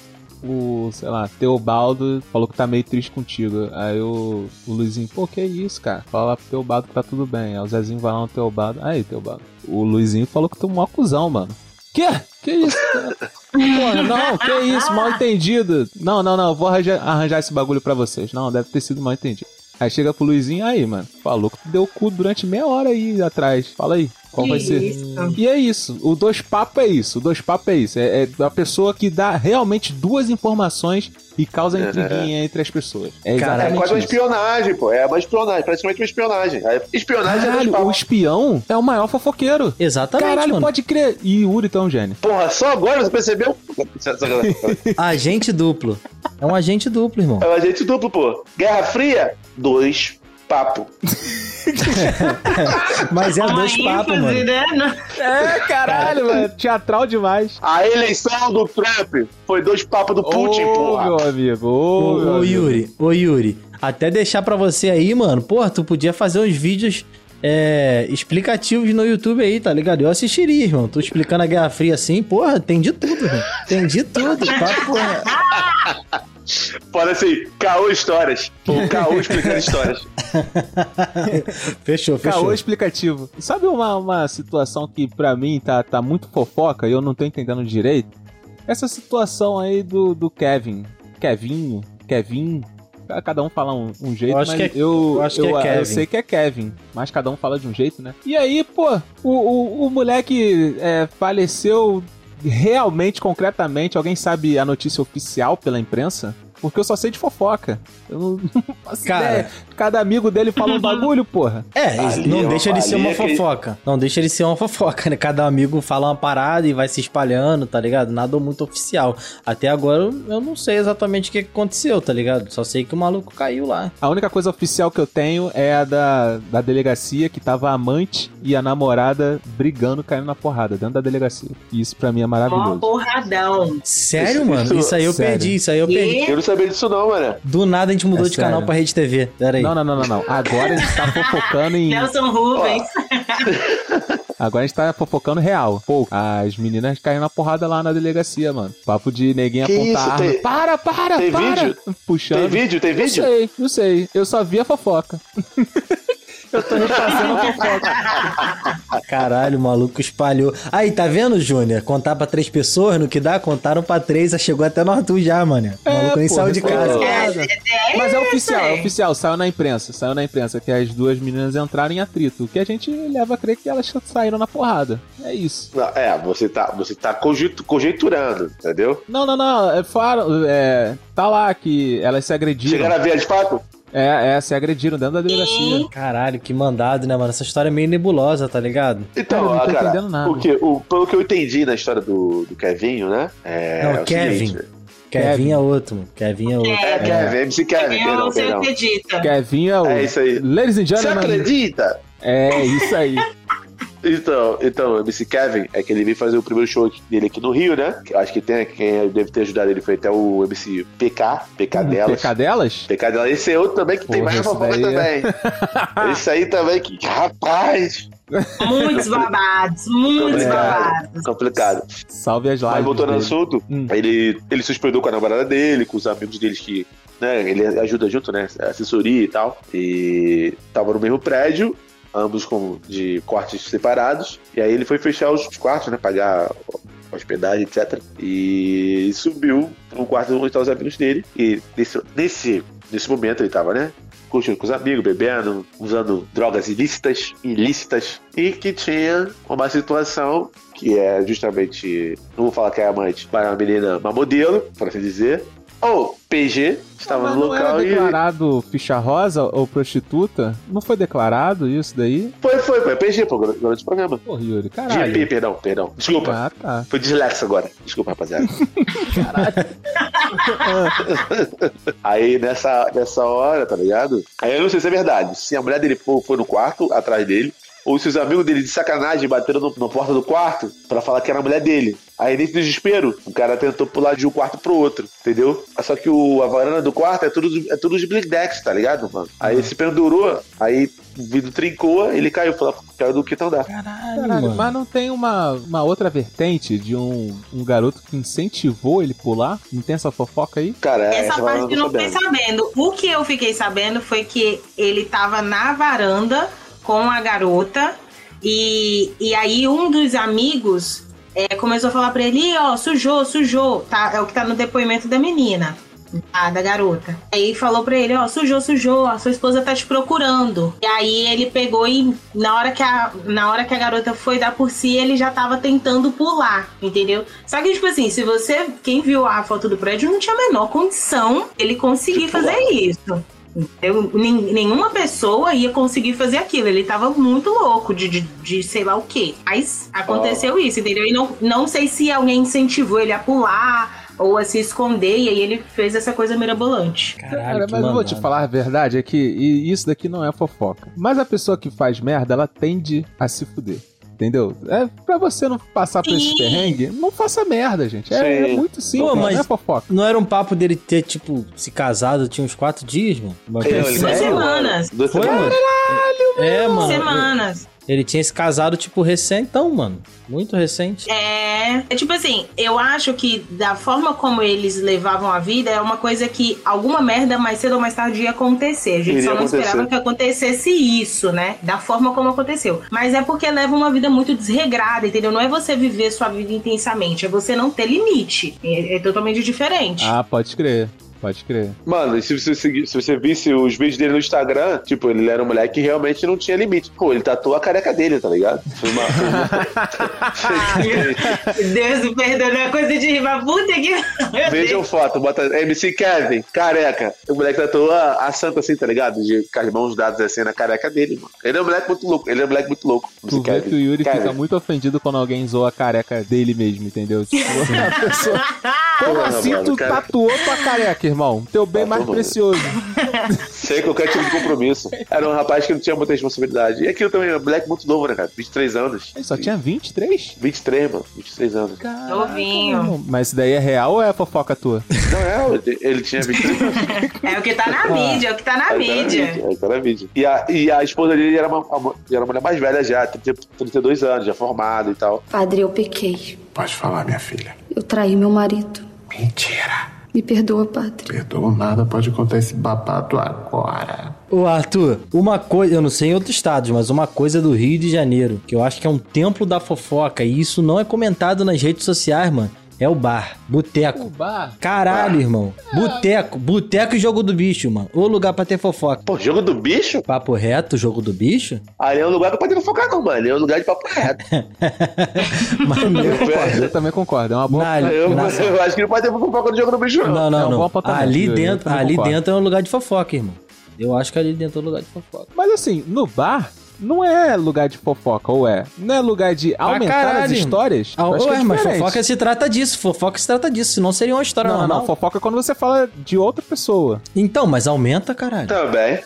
o, sei lá, Teobaldo falou que tá meio triste contigo. Aí o, o Luizinho, pô, que isso, cara? Fala lá pro Teobaldo que tá tudo bem. Aí o Zezinho vai lá no Teobaldo. Aí, Teobaldo. O Luizinho falou que tu é um mó cuzão, mano. Que? Que isso? Porra, [LAUGHS] não, que isso, mal entendido. Não, não, não, vou arranjar, arranjar esse bagulho pra vocês. Não, deve ter sido mal entendido. Aí chega pro Luizinho, aí, mano, falou que tu deu cu durante meia hora aí atrás. Fala aí, qual vai ser? Isso. E é isso, o dois papo é isso, o dois papo é isso. É, é a pessoa que dá realmente duas informações e causa intriguinha entre as pessoas. É Cara, É quase uma espionagem, pô. É uma espionagem, praticamente uma espionagem. É- Espionagem é dois Caralho, o papos. espião é o maior fofoqueiro. Exatamente, Caralho, mano. pode crer. E Yuri, é um gênio. Porra, só agora você percebeu? [LAUGHS] Agente duplo. É um agente duplo, irmão. É um agente duplo, pô. Guerra Fria, dois papo. [LAUGHS] Mas é Uma dois papos, mano. né? É, caralho, mano. Teatral demais. A eleição do Trump foi dois papos do Putin, Ô, porra. meu amigo. Ô, Ô, meu ô amigo. Yuri, ô Yuri, até deixar pra você aí, mano, porra, tu podia fazer uns vídeos é, explicativos no YouTube aí, tá ligado? Eu assistiria, irmão. Tu explicando a Guerra Fria assim, porra, tem de tudo, irmão. Tem de tudo, tá, porra. [LAUGHS] Pode assim, caô histórias. O caô explicando histórias. [LAUGHS] Fechou, fechou. Caô explicativo. Sabe uma, uma situação que pra mim tá, tá muito fofoca e eu não tô entendendo direito? Essa situação aí do, do Kevin. Kevinho, Kevin. Cada um fala um, um jeito, Eu acho mas que é- eu, eu acho que é eu, eu Kevin. sei que é Kevin, mas cada um fala de um jeito, né? E aí, pô, o, o, o moleque é, faleceu realmente, concretamente. Alguém sabe a notícia oficial pela imprensa? Porque eu só sei de fofoca. Eu não, não [LAUGHS] faço Cara. ideia. Cada amigo dele fala um [LAUGHS] bagulho, porra. É, Ali, não ó, deixa de ser uma é que- fofoca. Não deixa de ser uma fofoca, né? Cada amigo fala uma parada e vai se espalhando, tá ligado? Nada muito oficial. Até agora eu- não sei exatamente o que aconteceu, tá ligado? Só sei que o maluco caiu lá. A única coisa oficial que eu tenho é a da, da delegacia que tava a amante e a namorada brigando, caindo na porrada dentro da delegacia. E isso pra mim é Mó maravilhoso. porradão. Sério, mano? Isso aí eu Sério. perdi, isso aí eu E? perdi. Eu não sabia disso não, mano. Do nada a gente mudou É de canal pra Rede TV. Pera aí. Não, não, não, não, não. Agora a gente tá fofocando em. Nelson Rubens. Agora a gente tá fofocando real. Pô, as meninas caíram na porrada lá na delegacia, mano. Papo de neguinha Que apontar isso? Tem- Para, para, tem para! vídeo? Puxando. Tem vídeo? Tem Eu vídeo? sei, eu sei. Eu só vi a fofoca. [LAUGHS] eu tô repassando a fofoca. Caralho, o maluco espalhou. Aí, tá vendo, Júnior? Contar pra três pessoas no que dá? Contaram pra três, chegou até no Arthur já, mano. O maluco nem pô, saiu de isso é casa. foda. Mas é oficial, é oficial, saiu na imprensa, saiu na imprensa que as duas meninas entraram em atrito, o que a gente leva a crer que elas saíram na porrada. É isso. Não, é, você tá, você tá conjeiturando, entendeu? Não, não, não, é, falaram, é, tá lá que elas se agrediram. Chegaram a ver de fato? É, é, se agrediram dentro da delegacia. Caralho, que mandado, né, mano? Essa história é meio nebulosa, tá ligado? Então, Cara, eu não tô cara, entendendo nada. o que, o, pelo que eu entendi na história do, do Kevinho, né? É, Não, é o Kevin. seguinte, Kevin é outro, mano. Kevin é outro. É, Kevin, MC Kevin, Eu perdão, perdão. acredita. Kevin é o... É isso aí. Ladies and Você gentlemen. acredita? É, isso aí. [LAUGHS] Então, então, o MC Kevin é que ele veio fazer o primeiro show dele aqui no Rio, né? Que eu acho que tem, quem deve ter ajudado ele foi até o MC PK, PK delas. PK delas? PK delas. Esse é outro também que tem Porra, mais esse fofoca daí é- também. [LAUGHS] esse aí também que, rapaz, Muitos babados, muitos É. babados. complicado. Salve as lives Mas voltando ao assunto, Hum. ele, ele se hospedou com a namorada dele, com os amigos deles que, né, ele ajuda junto, né, assessoria e tal. E tava no mesmo prédio, ambos com de quartos separados. E aí ele foi fechar os quartos, né, pagar hospedagem, etc. E subiu no quarto onde estavam os amigos dele. E nesse, nesse nesse momento ele tava, né? Curtindo com os amigos, bebendo, usando drogas ilícitas, ilícitas, e que tinha uma situação que é justamente, não vou falar que é amante, mas uma menina, uma modelo, por assim dizer, ou PG, estava Mas no não era local e. declarado ficha rosa ou prostituta? Não foi declarado isso daí? Foi, foi, foi PG, pô, durante o programa. Porra, Yuri, caralho. GP, perdão, perdão. Desculpa. Ah, tá. Foi dislexo agora. Desculpa, rapaziada. [LAUGHS] Aí nessa, nessa hora, tá ligado? Aí eu não sei se é verdade. Se a mulher dele foi, no quarto, atrás dele, ou se os amigos dele de sacanagem bateram no, na porta do quarto pra falar que era a mulher dele. Aí nesse desespero, o cara tentou pular de um quarto pro outro, entendeu? Só que o, a varanda do quarto é tudo, é tudo de blindex, tá ligado, mano? Aí ele se pendurou, aí o vidro trincou, ele caiu, falou, caiu do quinto andar. Caralho, mano. mas não tem uma, uma outra vertente de um, um garoto que incentivou ele pular? Não tem essa fofoca aí? Cara, Essa varanda parte eu não fiquei sabendo. O que eu fiquei sabendo foi que ele tava na varanda com a garota e, e aí um dos amigos é, começou a falar pra ele, "Ih, ó, sujou, sujou. Tá, é o que tá no depoimento da menina. Ah, da garota. Aí falou pra ele, ó, sujou, sujou, a sua esposa tá te procurando. E aí ele pegou e na hora que a, na hora que a garota foi dar por si, ele já tava tentando pular, entendeu? Só que, tipo assim, se você, quem viu a foto do prédio, não tinha a menor condição ele conseguir fazer isso. Nen- nenhuma pessoa ia conseguir fazer aquilo. Ele tava muito louco de, de, de sei lá o quê. Mas aconteceu isso, entendeu? E não, não sei se alguém incentivou ele a pular ou a se esconder, e aí ele fez essa coisa mirabolante. Caralho, Cara, mas eu vou te falar a verdade, é que e isso daqui não é fofoca. Mas a pessoa que faz merda, ela tende a se fuder. Entendeu? É pra você não passar por esse perrengue, não faça merda, gente. É, é Sim. muito simples, Pô, mas- não é fofoca. Não era um papo dele ter, tipo, se casado tinha uns quatro dias, mano? Duas semanas. Duas semanas. mano? É, mano. Semanas. Ele tinha se casado, tipo, recentão, mano. Muito recente. É, é tipo assim, eu acho que da forma como eles levavam a vida é uma coisa que alguma merda mais cedo ou mais tarde ia acontecer. A gente Iria só não acontecer. esperava que acontecesse isso, né? Da forma como aconteceu. Mas é porque leva uma vida muito desregrada, entendeu? Não é você viver sua vida intensamente, é você não ter limite. É, é totalmente diferente. Ah, pode crer. Pode crer. Mano, e se você, se você visse os vídeos dele no Instagram, tipo, ele era um moleque que realmente não tinha limite. Pô, ele tatuou a careca dele, tá ligado? Foi uma- foi uma- [LAUGHS] Deus me perdoe, é coisa de rir, puta que. Vejam foto, bota MC Kevin, careca. O moleque tatuou a, a santa assim, tá ligado? De, com as mãos dadas assim na careca dele, mano. Ele é um moleque muito louco, ele é um moleque muito louco. Tu vê que o Yuri fica muito ofendido quando alguém zoa a careca dele mesmo, entendeu? [LAUGHS] Tipo, [LAUGHS] a pessoa... Como Porra, assim tu cara. tatuou tua careca, irmão? Teu bem mais Tatuou. precioso. [LAUGHS] Sem qualquer tipo de compromisso. Era um rapaz que não tinha muita responsabilidade. E aquilo também, é um moleque muito novo, né, cara? 23 anos. Ele só tinha 23? 23, mano. 23 anos. Novinho. Mas isso daí é real ou é fofoca tua? Não é, ele- tinha 23 anos. [LAUGHS] É o que tá na mídia, é o que tá na Aí tá mídia. aí tá na mídia. E a, e a esposa dele era uma, uma, era uma mulher mais velha já, 30, 32 anos, já formada e tal. Padre, eu pequei. Pode falar, minha filha. Eu traí meu marido. Mentira. Me perdoa, padre. Perdoa nada, pode contar esse babado agora. Ô, Arthur, uma coisa, eu não sei em outros estados, mas uma coisa do Rio de Janeiro, que eu acho que é um templo da fofoca, e isso não é comentado nas redes sociais, mano, é o bar, boteco. bar? Caralho, irmão. Boteco, boteco e jogo do bicho, mano. O lugar pra ter fofoca. Pô, jogo do bicho? Papo reto, jogo do bicho? Ali é um lugar que pode não focar, não, mano. Ali é um lugar de papo reto. Mas [LAUGHS] Eu concordo, eu também concordo. É uma boa. Na- Eu, na- eu acho que não pode ter fofoca no jogo do bicho, não. Não, É não, bom não. Ali dentro, ali concordo. dentro é um lugar de fofoca, irmão. Eu acho que ali dentro é um lugar de fofoca. Mas assim, no bar não é lugar de fofoca, ou é? Não é lugar de aumentar caralho, as histórias? Ah, acho que é ué, mas fofoca se trata disso. Fofoca se trata disso. Senão seria uma história Não, não, normal. não. Fofoca é quando você fala de outra pessoa. Então, mas aumenta, caralho. Também.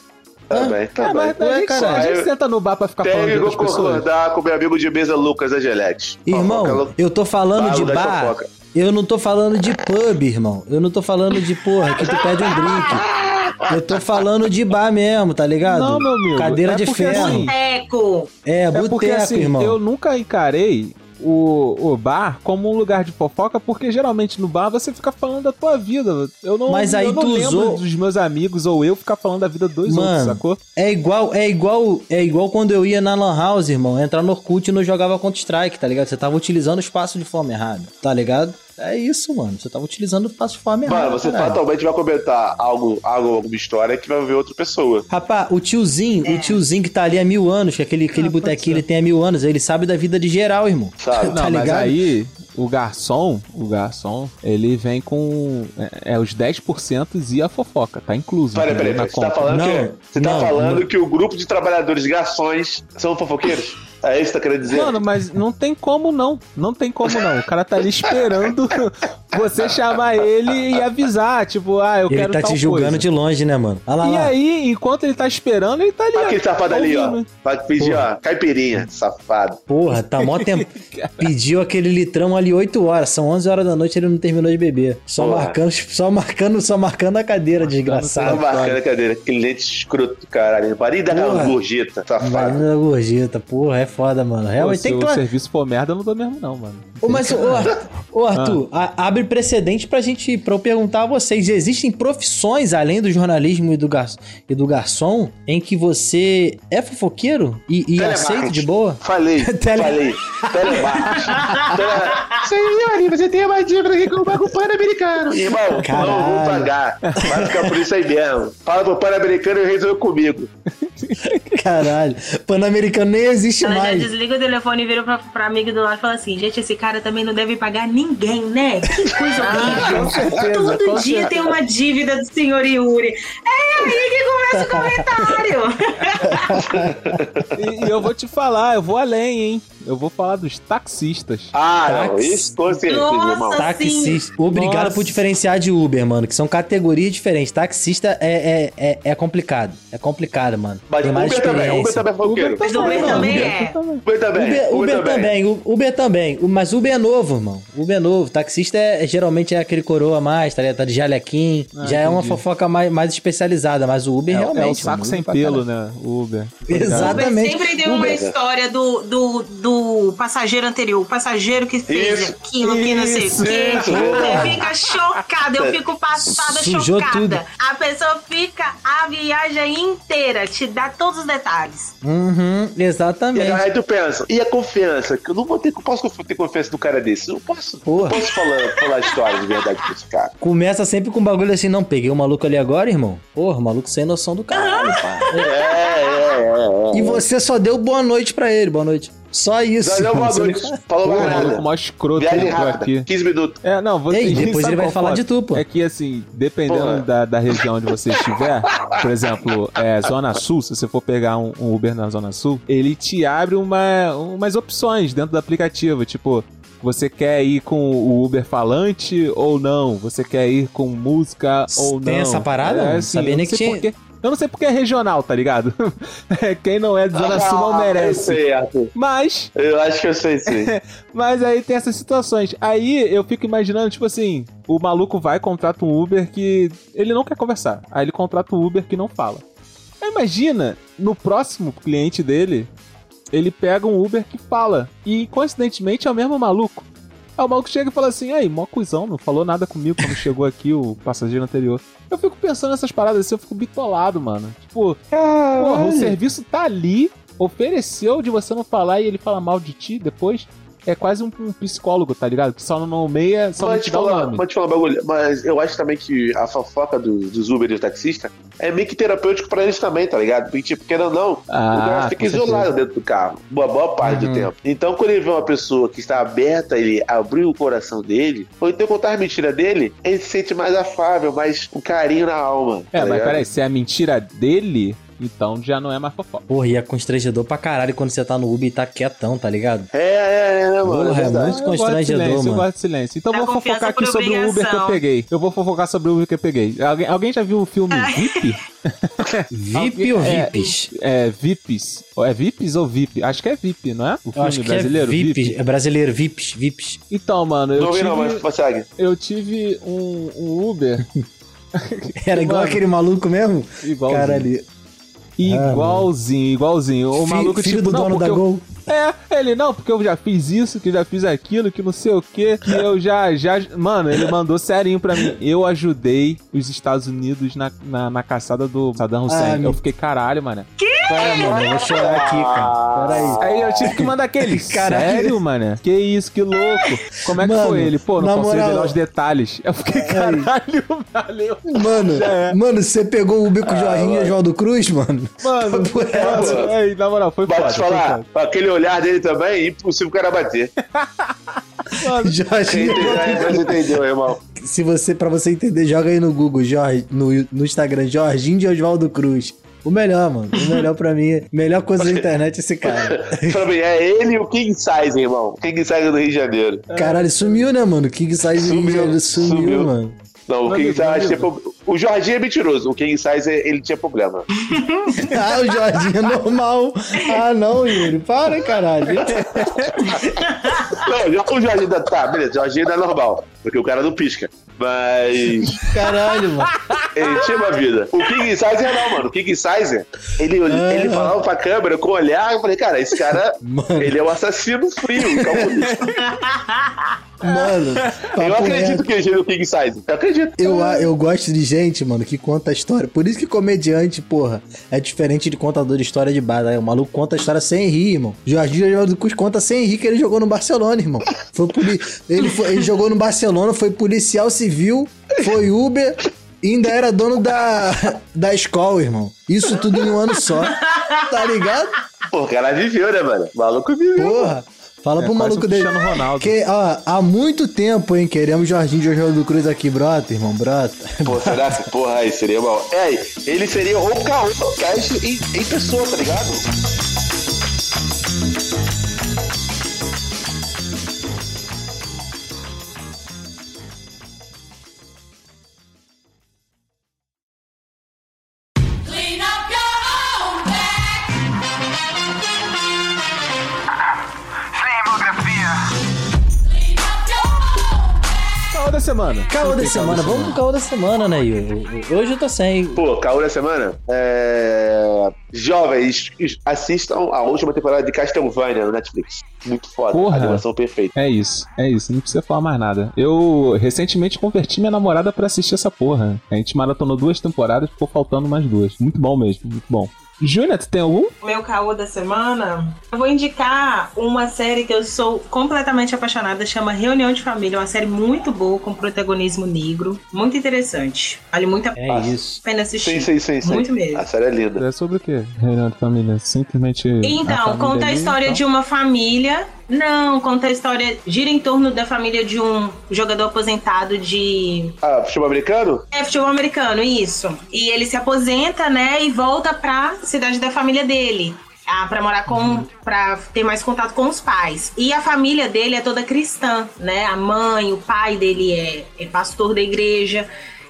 Também, É, também. mas a Ué, gente, caralho. a gente senta no bar pra ficar falando de outras pessoas. concordar com meu amigo de mesa Lucas Angelete. Irmão, Fofoca, eu tô falando de bar. fofoca. Eu não tô falando de pub, irmão. Eu não tô falando de porra que tu pede um drink. [LAUGHS] Eu tô falando de bar mesmo, tá ligado? Não, meu amigo, Cadeira é de porque ferro. assim- Teco. É, É porque boteco, assim, irmão. eu nunca encarei o, o bar como um lugar de fofoca, porque geralmente no bar você fica falando da tua vida. Eu não, Mas aí eu não tu lembro usou- dos meus amigos ou eu ficar falando da vida dos outros, Mano, sacou? é igual, é igual, é igual quando eu ia na Lan House, irmão, entrar no Orkut e não jogava Counter Strike, tá ligado? Você tava utilizando o espaço de forma errada, tá ligado? É isso, mano. Você tava utilizando o passo forma errado. Mano, você caralho. fatalmente vai comentar algo, algo, alguma história que vai ver outra pessoa. Rapaz, o tiozinho, É. o tiozinho que tá ali há mil anos, que aquele, aquele botequinho ele tem há mil anos, ele sabe da vida de geral, irmão. Sabe? [LAUGHS] Tá Não, mas ligado? aí o garçom, o garçom, ele vem com é, é os 10% e a fofoca, tá incluso. Peraí, peraí, Na peraí. Você tá conta. falando, Não, que, você tá não, falando não. que o grupo de trabalhadores garçons são fofoqueiros? É isso que você tá querendo dizer? Mano, mas não tem como não. Não tem como não. O cara tá ali esperando [LAUGHS] você chamar ele e avisar, tipo, ah, eu Ele quero tá tal te julgando coisa. de longe, né, mano? Olha lá, E lá. aí, enquanto ele tá esperando, ele tá ali. Olha aquele safado ali, ó. Vai pedir, ó, caipirinha, safado. Porra, tá mó tempo. [LAUGHS] Pediu aquele litrão ali 8 horas. São 11 horas da noite ele não terminou de beber. Só Porra. marcando, só marcando, só marcando a cadeira, Tá desgraçado. marcando a cadeira. Aquele lente escroto do caralho. Aquela Porra. gorjeta, safado. Valendo a gorjeta, porra, é foda, mano. Pô, Realmente se tem que. o serviço for merda, eu não dou mesmo, não, mano. Ô, mas, ô, Arthur, ô, Arthur, Ah. a- abre precedente pra gente, pra eu perguntar a vocês, existem profissões, além do jornalismo e do, gar, e do garçom, em que você é fofoqueiro e, e aceita de boa? Falei, Tele- [LAUGHS] falei. Telemarketing. [LAUGHS] Tele... Senhor, você tem uma dívida aqui com o Banco Pan-Americano. Irmão, não Caralho. vou pagar. Vai ficar por isso aí mesmo. Fala pro Pan-Americano e resolve comigo. Caralho, Pan-Americano nem existe Ela já mais. desliga o telefone e vira pra, pra amiga do lado e fala assim: gente, esse cara também não deve pagar ninguém, né? Que coisa com certeza, Todo com dia certeza. tem uma dívida do senhor Yuri. É aí que começa o comentário. [LAUGHS] E, e eu vou te falar, eu vou além, hein? Eu vou falar dos taxistas. Ah, não, isso com certeza, Nossa, irmão. Taxista. Obrigado Nossa. por diferenciar de Uber, mano, que são categorias diferentes. Taxista é, é, é, é complicado. É complicado, mano. Mas Tem mais Uber também, Uber também é fofoqueiro. O Uber também Uber é. também. Uber também. Uber, Uber também, Uber também. O- Mas Uber é novo, irmão. Uber é novo. Taxista é, é- geralmente é aquele coroa mais, tá ligado? Tá de jalequim. Ah, já é uma entendi. fofoca mais, mais especializada. Mas o Uber É, realmente. é o saco mano, sem pelo, né? O Uber. Exatamente. Uber sempre tem uma Uber- história do, do, do passageiro anterior, o passageiro que fez Isso, aquilo, que não sei o quê. Você fica chocada, eu fico passada Sujou chocada. tudo. A pessoa fica a viagem inteira, te dá todos os detalhes. Uhum, E exatamente. aí tu pensa, e a confiança? Que eu não vou ter, posso ter confiança num cara desse. Eu não posso, Porra. não posso falar, falar história de verdade com esse cara. Começa sempre com um bagulho assim, não, peguei o maluco ali agora, irmão. Porra, maluco sem noção do caralho, [LAUGHS] pá. É, é, é. é. E você só deu boa noite pra ele, boa noite. Só isso. Já deu boa noite. Falou mais Porra, maluco nada. mó escroto Viagem entrou rápida, aqui. 15 minutos. É, não, você Ei, depois ele vai falar de tu, pô. É que assim, dependendo da, da região onde você estiver, por exemplo, é, Zona Sul, se você for pegar um, um Uber na Zona Sul, ele te abre uma, umas opções dentro do aplicativo, tipo. Você quer ir com o Uber falante ou não? Você quer ir com música ou não? Tem essa parada? É, assim, sabia nem que tinha. por quê. Eu não sei porque é regional, tá ligado? [LAUGHS] Quem não é de Zona Sul não Ah, Eu merece. sei, Arthur. Mas Eu acho que eu sei sim. [LAUGHS] mas aí tem essas situações. Aí eu fico imaginando, tipo assim, o maluco vai, contrata um Uber que ele não quer conversar. Aí ele contrata um Uber que não fala. Aí imagina, no próximo cliente dele, ele pega um Uber que fala. E coincidentemente é o mesmo maluco. Aí o maluco chega e fala assim: aí, mó cuzão, não falou nada comigo quando chegou aqui o passageiro anterior. Eu fico pensando nessas paradas assim, eu fico bitolado, mano. Tipo, porra, o serviço tá ali, ofereceu de você não falar e ele fala mal de ti depois. É quase um, um psicólogo, tá ligado? Que só não nomeia, só não Pode te dá o falar, nome. pode te falar um bagulho, mas eu acho também que a fofoca do- dos Uber e do taxista é meio que terapêutico pra eles também, tá ligado? Porque, tipo, querendo ou não, o Ah, cara fica com isolado dentro do carro, uma boa parte Uhum. do tempo. Então, quando ele vê uma pessoa que está aberta, ele abriu o coração dele, ou então contar a mentira dele, ele se sente mais afável, mais um carinho na alma. É, tá mas ligado? peraí, se é a mentira dele, então já não é mais fofoca. Porra, e é constrangedor pra caralho quando você tá no Uber e tá quietão, tá ligado? É, é, é, né, mano? Porra, é é muito eu constrangedor, silêncio, eu mano. gosto de silêncio. Então É vou fofocar aqui por sobre o Uber que eu obrigação. peguei. Eu vou fofocar sobre o Uber que eu peguei. Alguém, alguém já viu o filme [LAUGHS] VIP? VIP ou É, VIPs? É, VIPs. Ou É VIPs ou VIP? Acho que é VIP, não é? O filme acho que brasileiro, é VIPs. É brasileiro, VIPs, VIPs. Então, mano, eu Não vi tive, não, mas consegue. eu tive um, um Uber [LAUGHS] Era igual Mano. aquele maluco mesmo? igualzinho. Caralho. Igualzinho, igualzinho. O Fi- maluco, filho tipo, do dono da eu- Gol. É, ele, não, porque eu já fiz isso, que eu já fiz aquilo, que não sei o que, que eu já, já... Mano, ele mandou serinho pra mim. Eu ajudei os Estados Unidos na, na, na caçada do Saddam Hussein. Ah, eu meu- fiquei, caralho, mano. Pera, mano, eu vou chorar aqui, cara. Pera aí. Aí eu tive que mandar aquele. [LAUGHS] Caralho. Sério, mano? Que isso, que louco. Como é que Mano, foi ele? Pô, não posso moral- revelar os detalhes. Eu fiquei, caralho, valeu. Mano, É. mano, você pegou o bico Jorginho e Oswaldo Cruz, mano? Mano, [LAUGHS] mano, aí, [LAUGHS] na moral, foi Pode foda. foi falar, com aquele olhar dele também, impossível o cara bater. Mano, Jorginho. Você entendeu, irmão? Se você, pra você entender, joga aí no Google, Jorge, no, no Instagram, Jorginho de Oswaldo Cruz. O melhor, mano. O melhor pra mim. Melhor coisa da internet é esse cara. [LAUGHS] Pra mim, é ele e o King Size, irmão. King Size do Rio de Janeiro. Caralho, sumiu, né, mano? King Size Sumiu, sumiu, sumiu, sumiu. mano. Não, o King Size tinha pro- O Jorginho é mentiroso. O King Size, ele tinha problema. [LAUGHS] Ah, o Jorginho é normal. Ah, não, Yuri. Para, caralho. Não, o Jorginho tá, beleza. O Jorginho ainda é normal. Porque o cara não pisca. Mas. [LAUGHS] Caralho, mano. Ele tinha uma vida. O King Sizer não, mano. O King Sizer, ele, ele falava pra câmera com o olhar. Eu falei, cara, esse cara, Mano. ele é um assassino frio, calculista. [LAUGHS] Mano, Eu acredito reto. que ele é o King Sizer. Eu acredito. Eu, eu gosto de gente, mano, que conta a história. Por isso que comediante, porra, é diferente de contador de história de bar. Né? O maluco conta a história sem rir, irmão. Jorginho Oswaldo Cruz conta sem rir que ele jogou no Barcelona, irmão. Foi poli... ele, foi- ele jogou no Barcelona, foi policial civil, foi Uber e ainda era dono da, da escola, irmão. Isso tudo em um ano só. Tá ligado? Pô, o cara viveu, né, mano? O maluco viveu. Porra. Fala É pro maluco dele. Ronaldo. Que, ó, há muito tempo, hein? Queremos Jorginho de Oswaldo Cruz aqui, brota, irmão, brota. Pô, será que, porra, aí seria mal? É, ele seria o Caô Cast em, em pessoa, tá ligado? Semana. Caô da semana, vamos pro caô da semana, né, Yuri? Hoje eu tô sem. Pô, Caô da semana? É... Jovens, assistam a última temporada de Castlevania no Netflix. Muito foda. Porra. A animação perfeita. É isso, é isso, não precisa falar mais nada. Eu recentemente converti minha namorada pra assistir essa porra. A gente maratonou duas temporadas, ficou faltando mais duas. Muito bom mesmo, muito bom. Júnior, tu tem algum? Meu caô da semana, eu vou indicar uma série que eu sou completamente apaixonada, chama Reunião de Família, uma série muito boa, com protagonismo negro, muito interessante. Vale muito a É isso. pena assistir. Sim, sim, sim, sim. Muito mesmo. A série é linda. É sobre o quê? Reunião de família. Simplesmente. Então, conta a história de uma família. Não, conta a história. Gira em torno da família de um jogador aposentado de. Ah, futebol americano? É, futebol americano, isso. E ele se aposenta, né? E volta pra cidade da família dele. Ah, pra morar com. pra ter mais contato com os pais. E a família dele é toda cristã, né? A mãe, o pai dele é, é pastor da igreja.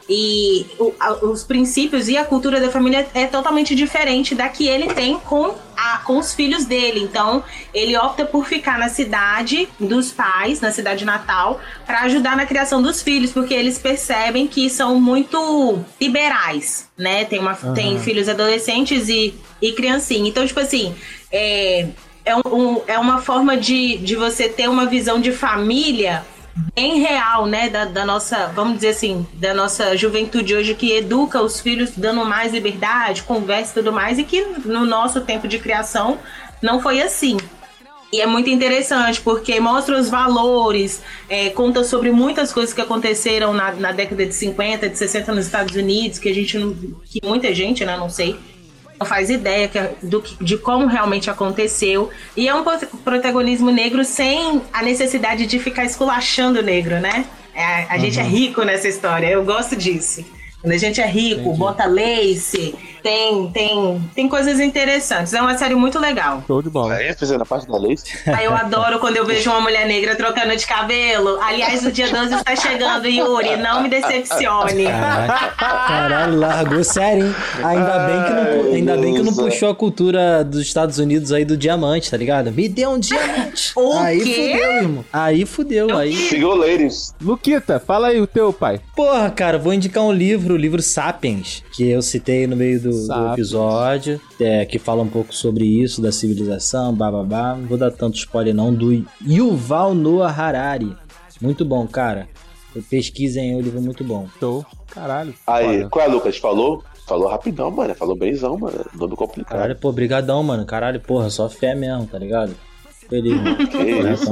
E o- a- os princípios e a cultura da família é totalmente diferente da que ele tem com, a- com os filhos dele. Então, ele opta por ficar na cidade dos pais, na cidade natal, para ajudar na criação dos filhos, porque eles percebem que são muito liberais, né? Tem, uma, tem filhos adolescentes e, e criancinha. Então, tipo assim, é, é, um- é uma forma de, de você ter uma visão de família bem real, né, da, da nossa, vamos dizer assim, da nossa juventude hoje que educa os filhos dando mais liberdade, conversa e tudo mais, e que no nosso tempo de criação não foi assim. E é muito interessante porque mostra os valores, é, conta sobre muitas coisas que aconteceram na, na década de 50, de 60 nos Estados Unidos, que a gente não. que muita gente, né, não sei, não faz ideia que- do, que- de como realmente aconteceu. E é um pro- protagonismo negro sem a necessidade de ficar esculachando o negro, né? É, a gente é rico nessa história, eu gosto disso. Quando a gente é rico, bota lace, tem, tem, tem coisas interessantes. É uma série muito legal. Show de bola. Aí, fazendo a parte da lei. Aí eu adoro quando eu vejo uma mulher negra trocando de cabelo. Aliás, o dia 12 está chegando, Yuri. Não me decepcione. Caralho, largou sério, hein? Ainda bem que não, ainda bem que não Deus. puxou a cultura dos Estados Unidos aí do diamante, tá ligado? Me deu um diamante. [LAUGHS] O aí quê? fudeu, irmão. Aí fudeu, aí. Sigam ladies. Luquita, fala aí o teu, pai. Porra, cara, vou indicar um livro, o livro Sapiens, que eu citei no meio do, do episódio, é, que fala um pouco sobre isso, da civilização, bababá. Não vou dar tanto spoiler não, do Yuval Noah Harari. Muito bom, cara. Pesquisem, é um livro muito bom. Show. Caralho. Aí, foda. qual é, Lucas? Falou? Falou rapidão, mano. Falou benzão, mano. Nome complicado. Caralho, pô, brigadão, mano. Caralho, porra, só fé mesmo, tá ligado? Feliz, mano. [LAUGHS] Que isso,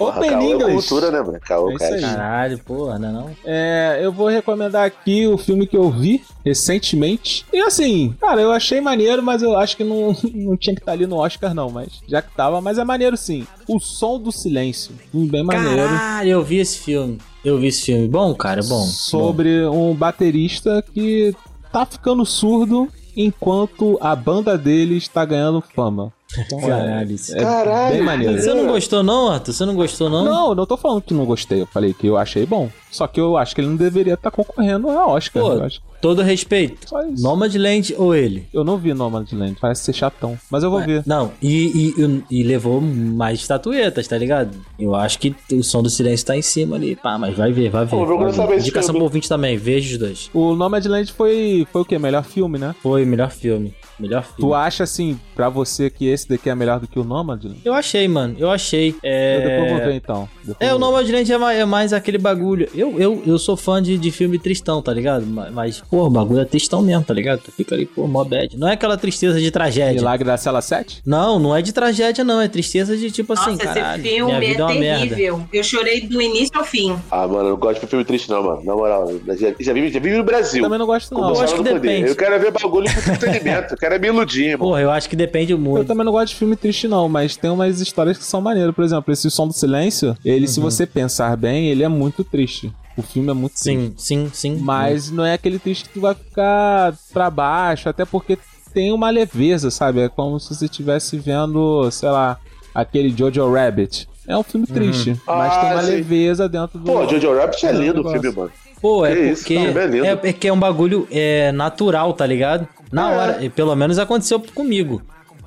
Open Caô é English. cultura, né, mano? Caô, É isso aí. Caralho, porra, não é não? É, eu vou recomendar aqui o filme que eu vi recentemente. E assim, cara, eu achei maneiro, mas eu acho que não, [LAUGHS] não tinha que estar ali no Oscar, não. Mas já que tava, mas é maneiro sim. O Som do Silêncio. Bem maneiro. Caralho, eu vi esse filme. Eu vi esse filme. Bom, cara, bom. sobre um baterista que tá ficando surdo enquanto a banda dele está ganhando fama. Então, Caralho, é, isso. é Caralho. bem maneiro. Você não gostou não, Arthur? Você não gostou não? Não, não tô falando que não gostei. Eu falei que eu achei bom. Só que eu acho que ele não deveria estar concorrendo a Oscar. Pô, eu, acho. Todo respeito. Só isso. Nomadland ou ele? eu não vi Nomadland. Parece ser chatão. Mas eu vou ver. Não, e, e, e levou mais estatuetas, tá ligado? Eu acho que o som do silêncio tá em cima ali. Pá, mas vai ver, vai ver. Pô, vai ver. saber Indicação pro ouvinte também, veja os dois. O Nomadland foi, foi o quê? Melhor filme, né? Foi melhor filme. Melhor filme. Tu acha, assim, pra você que esse daqui é melhor do que o Nomadland? Eu achei, mano. Eu achei. Eu depois vou ver É, então. Depois é o. Nomadland é mais, é mais aquele bagulho. Eu, eu, eu sou fã de, de filme tristão, tá ligado? Mas, pô, o bagulho é tristão mesmo, tá ligado? Tu fica ali, pô, mó bad. Não é aquela tristeza de tragédia. Milagre da Cela 7? Não, não é de tragédia, não. É tristeza de tipo Nossa, assim, caralho. esse filme minha é vida é uma merda. terrível. Eu chorei do início ao fim. Ah, mano, eu não gosto de filme triste, não, mano. Na moral, eu já, já, vive, já vive no Brasil. Também não gosto, não. Como Eu acho que do Poder. depende. Eu quero ver bagulho com entretenimento. Eu quero me iludir, irmão. Porra, eu acho que depende Eu muito. também não gosto de filme triste, não, mas tem umas histórias que são maneiras. Por exemplo, esse Som do Silêncio, ele, se você pensar bem, ele é muito triste. O filme é muito triste. Sim, sim, sim. Mas não é aquele triste que tu vai ficar pra baixo, até porque tem uma leveza, sabe? É como se você estivesse vendo, sei lá, aquele Jojo Rabbit. É um filme triste, mas Ah, tem uma sim. leveza dentro do. Pô, Jojo Rabbit é do lindo o filme, mano. Pô, é Que isso, porque. tá, beleza. é, é que é um bagulho é, natural, tá ligado? Na É. hora. e Pelo menos aconteceu comigo.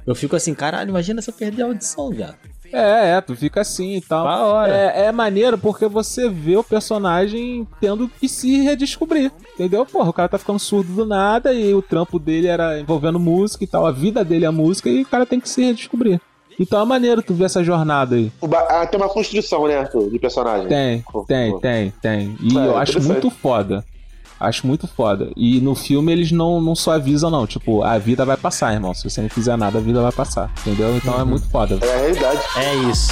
Eu fico assim, caralho, imagina se eu perder a audição, viado. É, é, tu fica assim e tal. Da hora. É, é maneiro porque você vê o personagem tendo que se redescobrir. Entendeu? Porra, o cara tá ficando surdo do nada e o trampo dele era envolvendo música e tal. A vida dele é música e o cara tem que se redescobrir. Então é maneiro tu ver essa jornada aí. Ah, tem uma construção, né, Arthur, de personagem. Tem, tem, tem, tem. E É, eu acho muito foda. Acho muito foda. E no filme eles não, não suavizam, não. Tipo, a vida vai passar, irmão. Se você não fizer nada, a vida vai passar. Entendeu? Então é muito foda. É a realidade. É isso.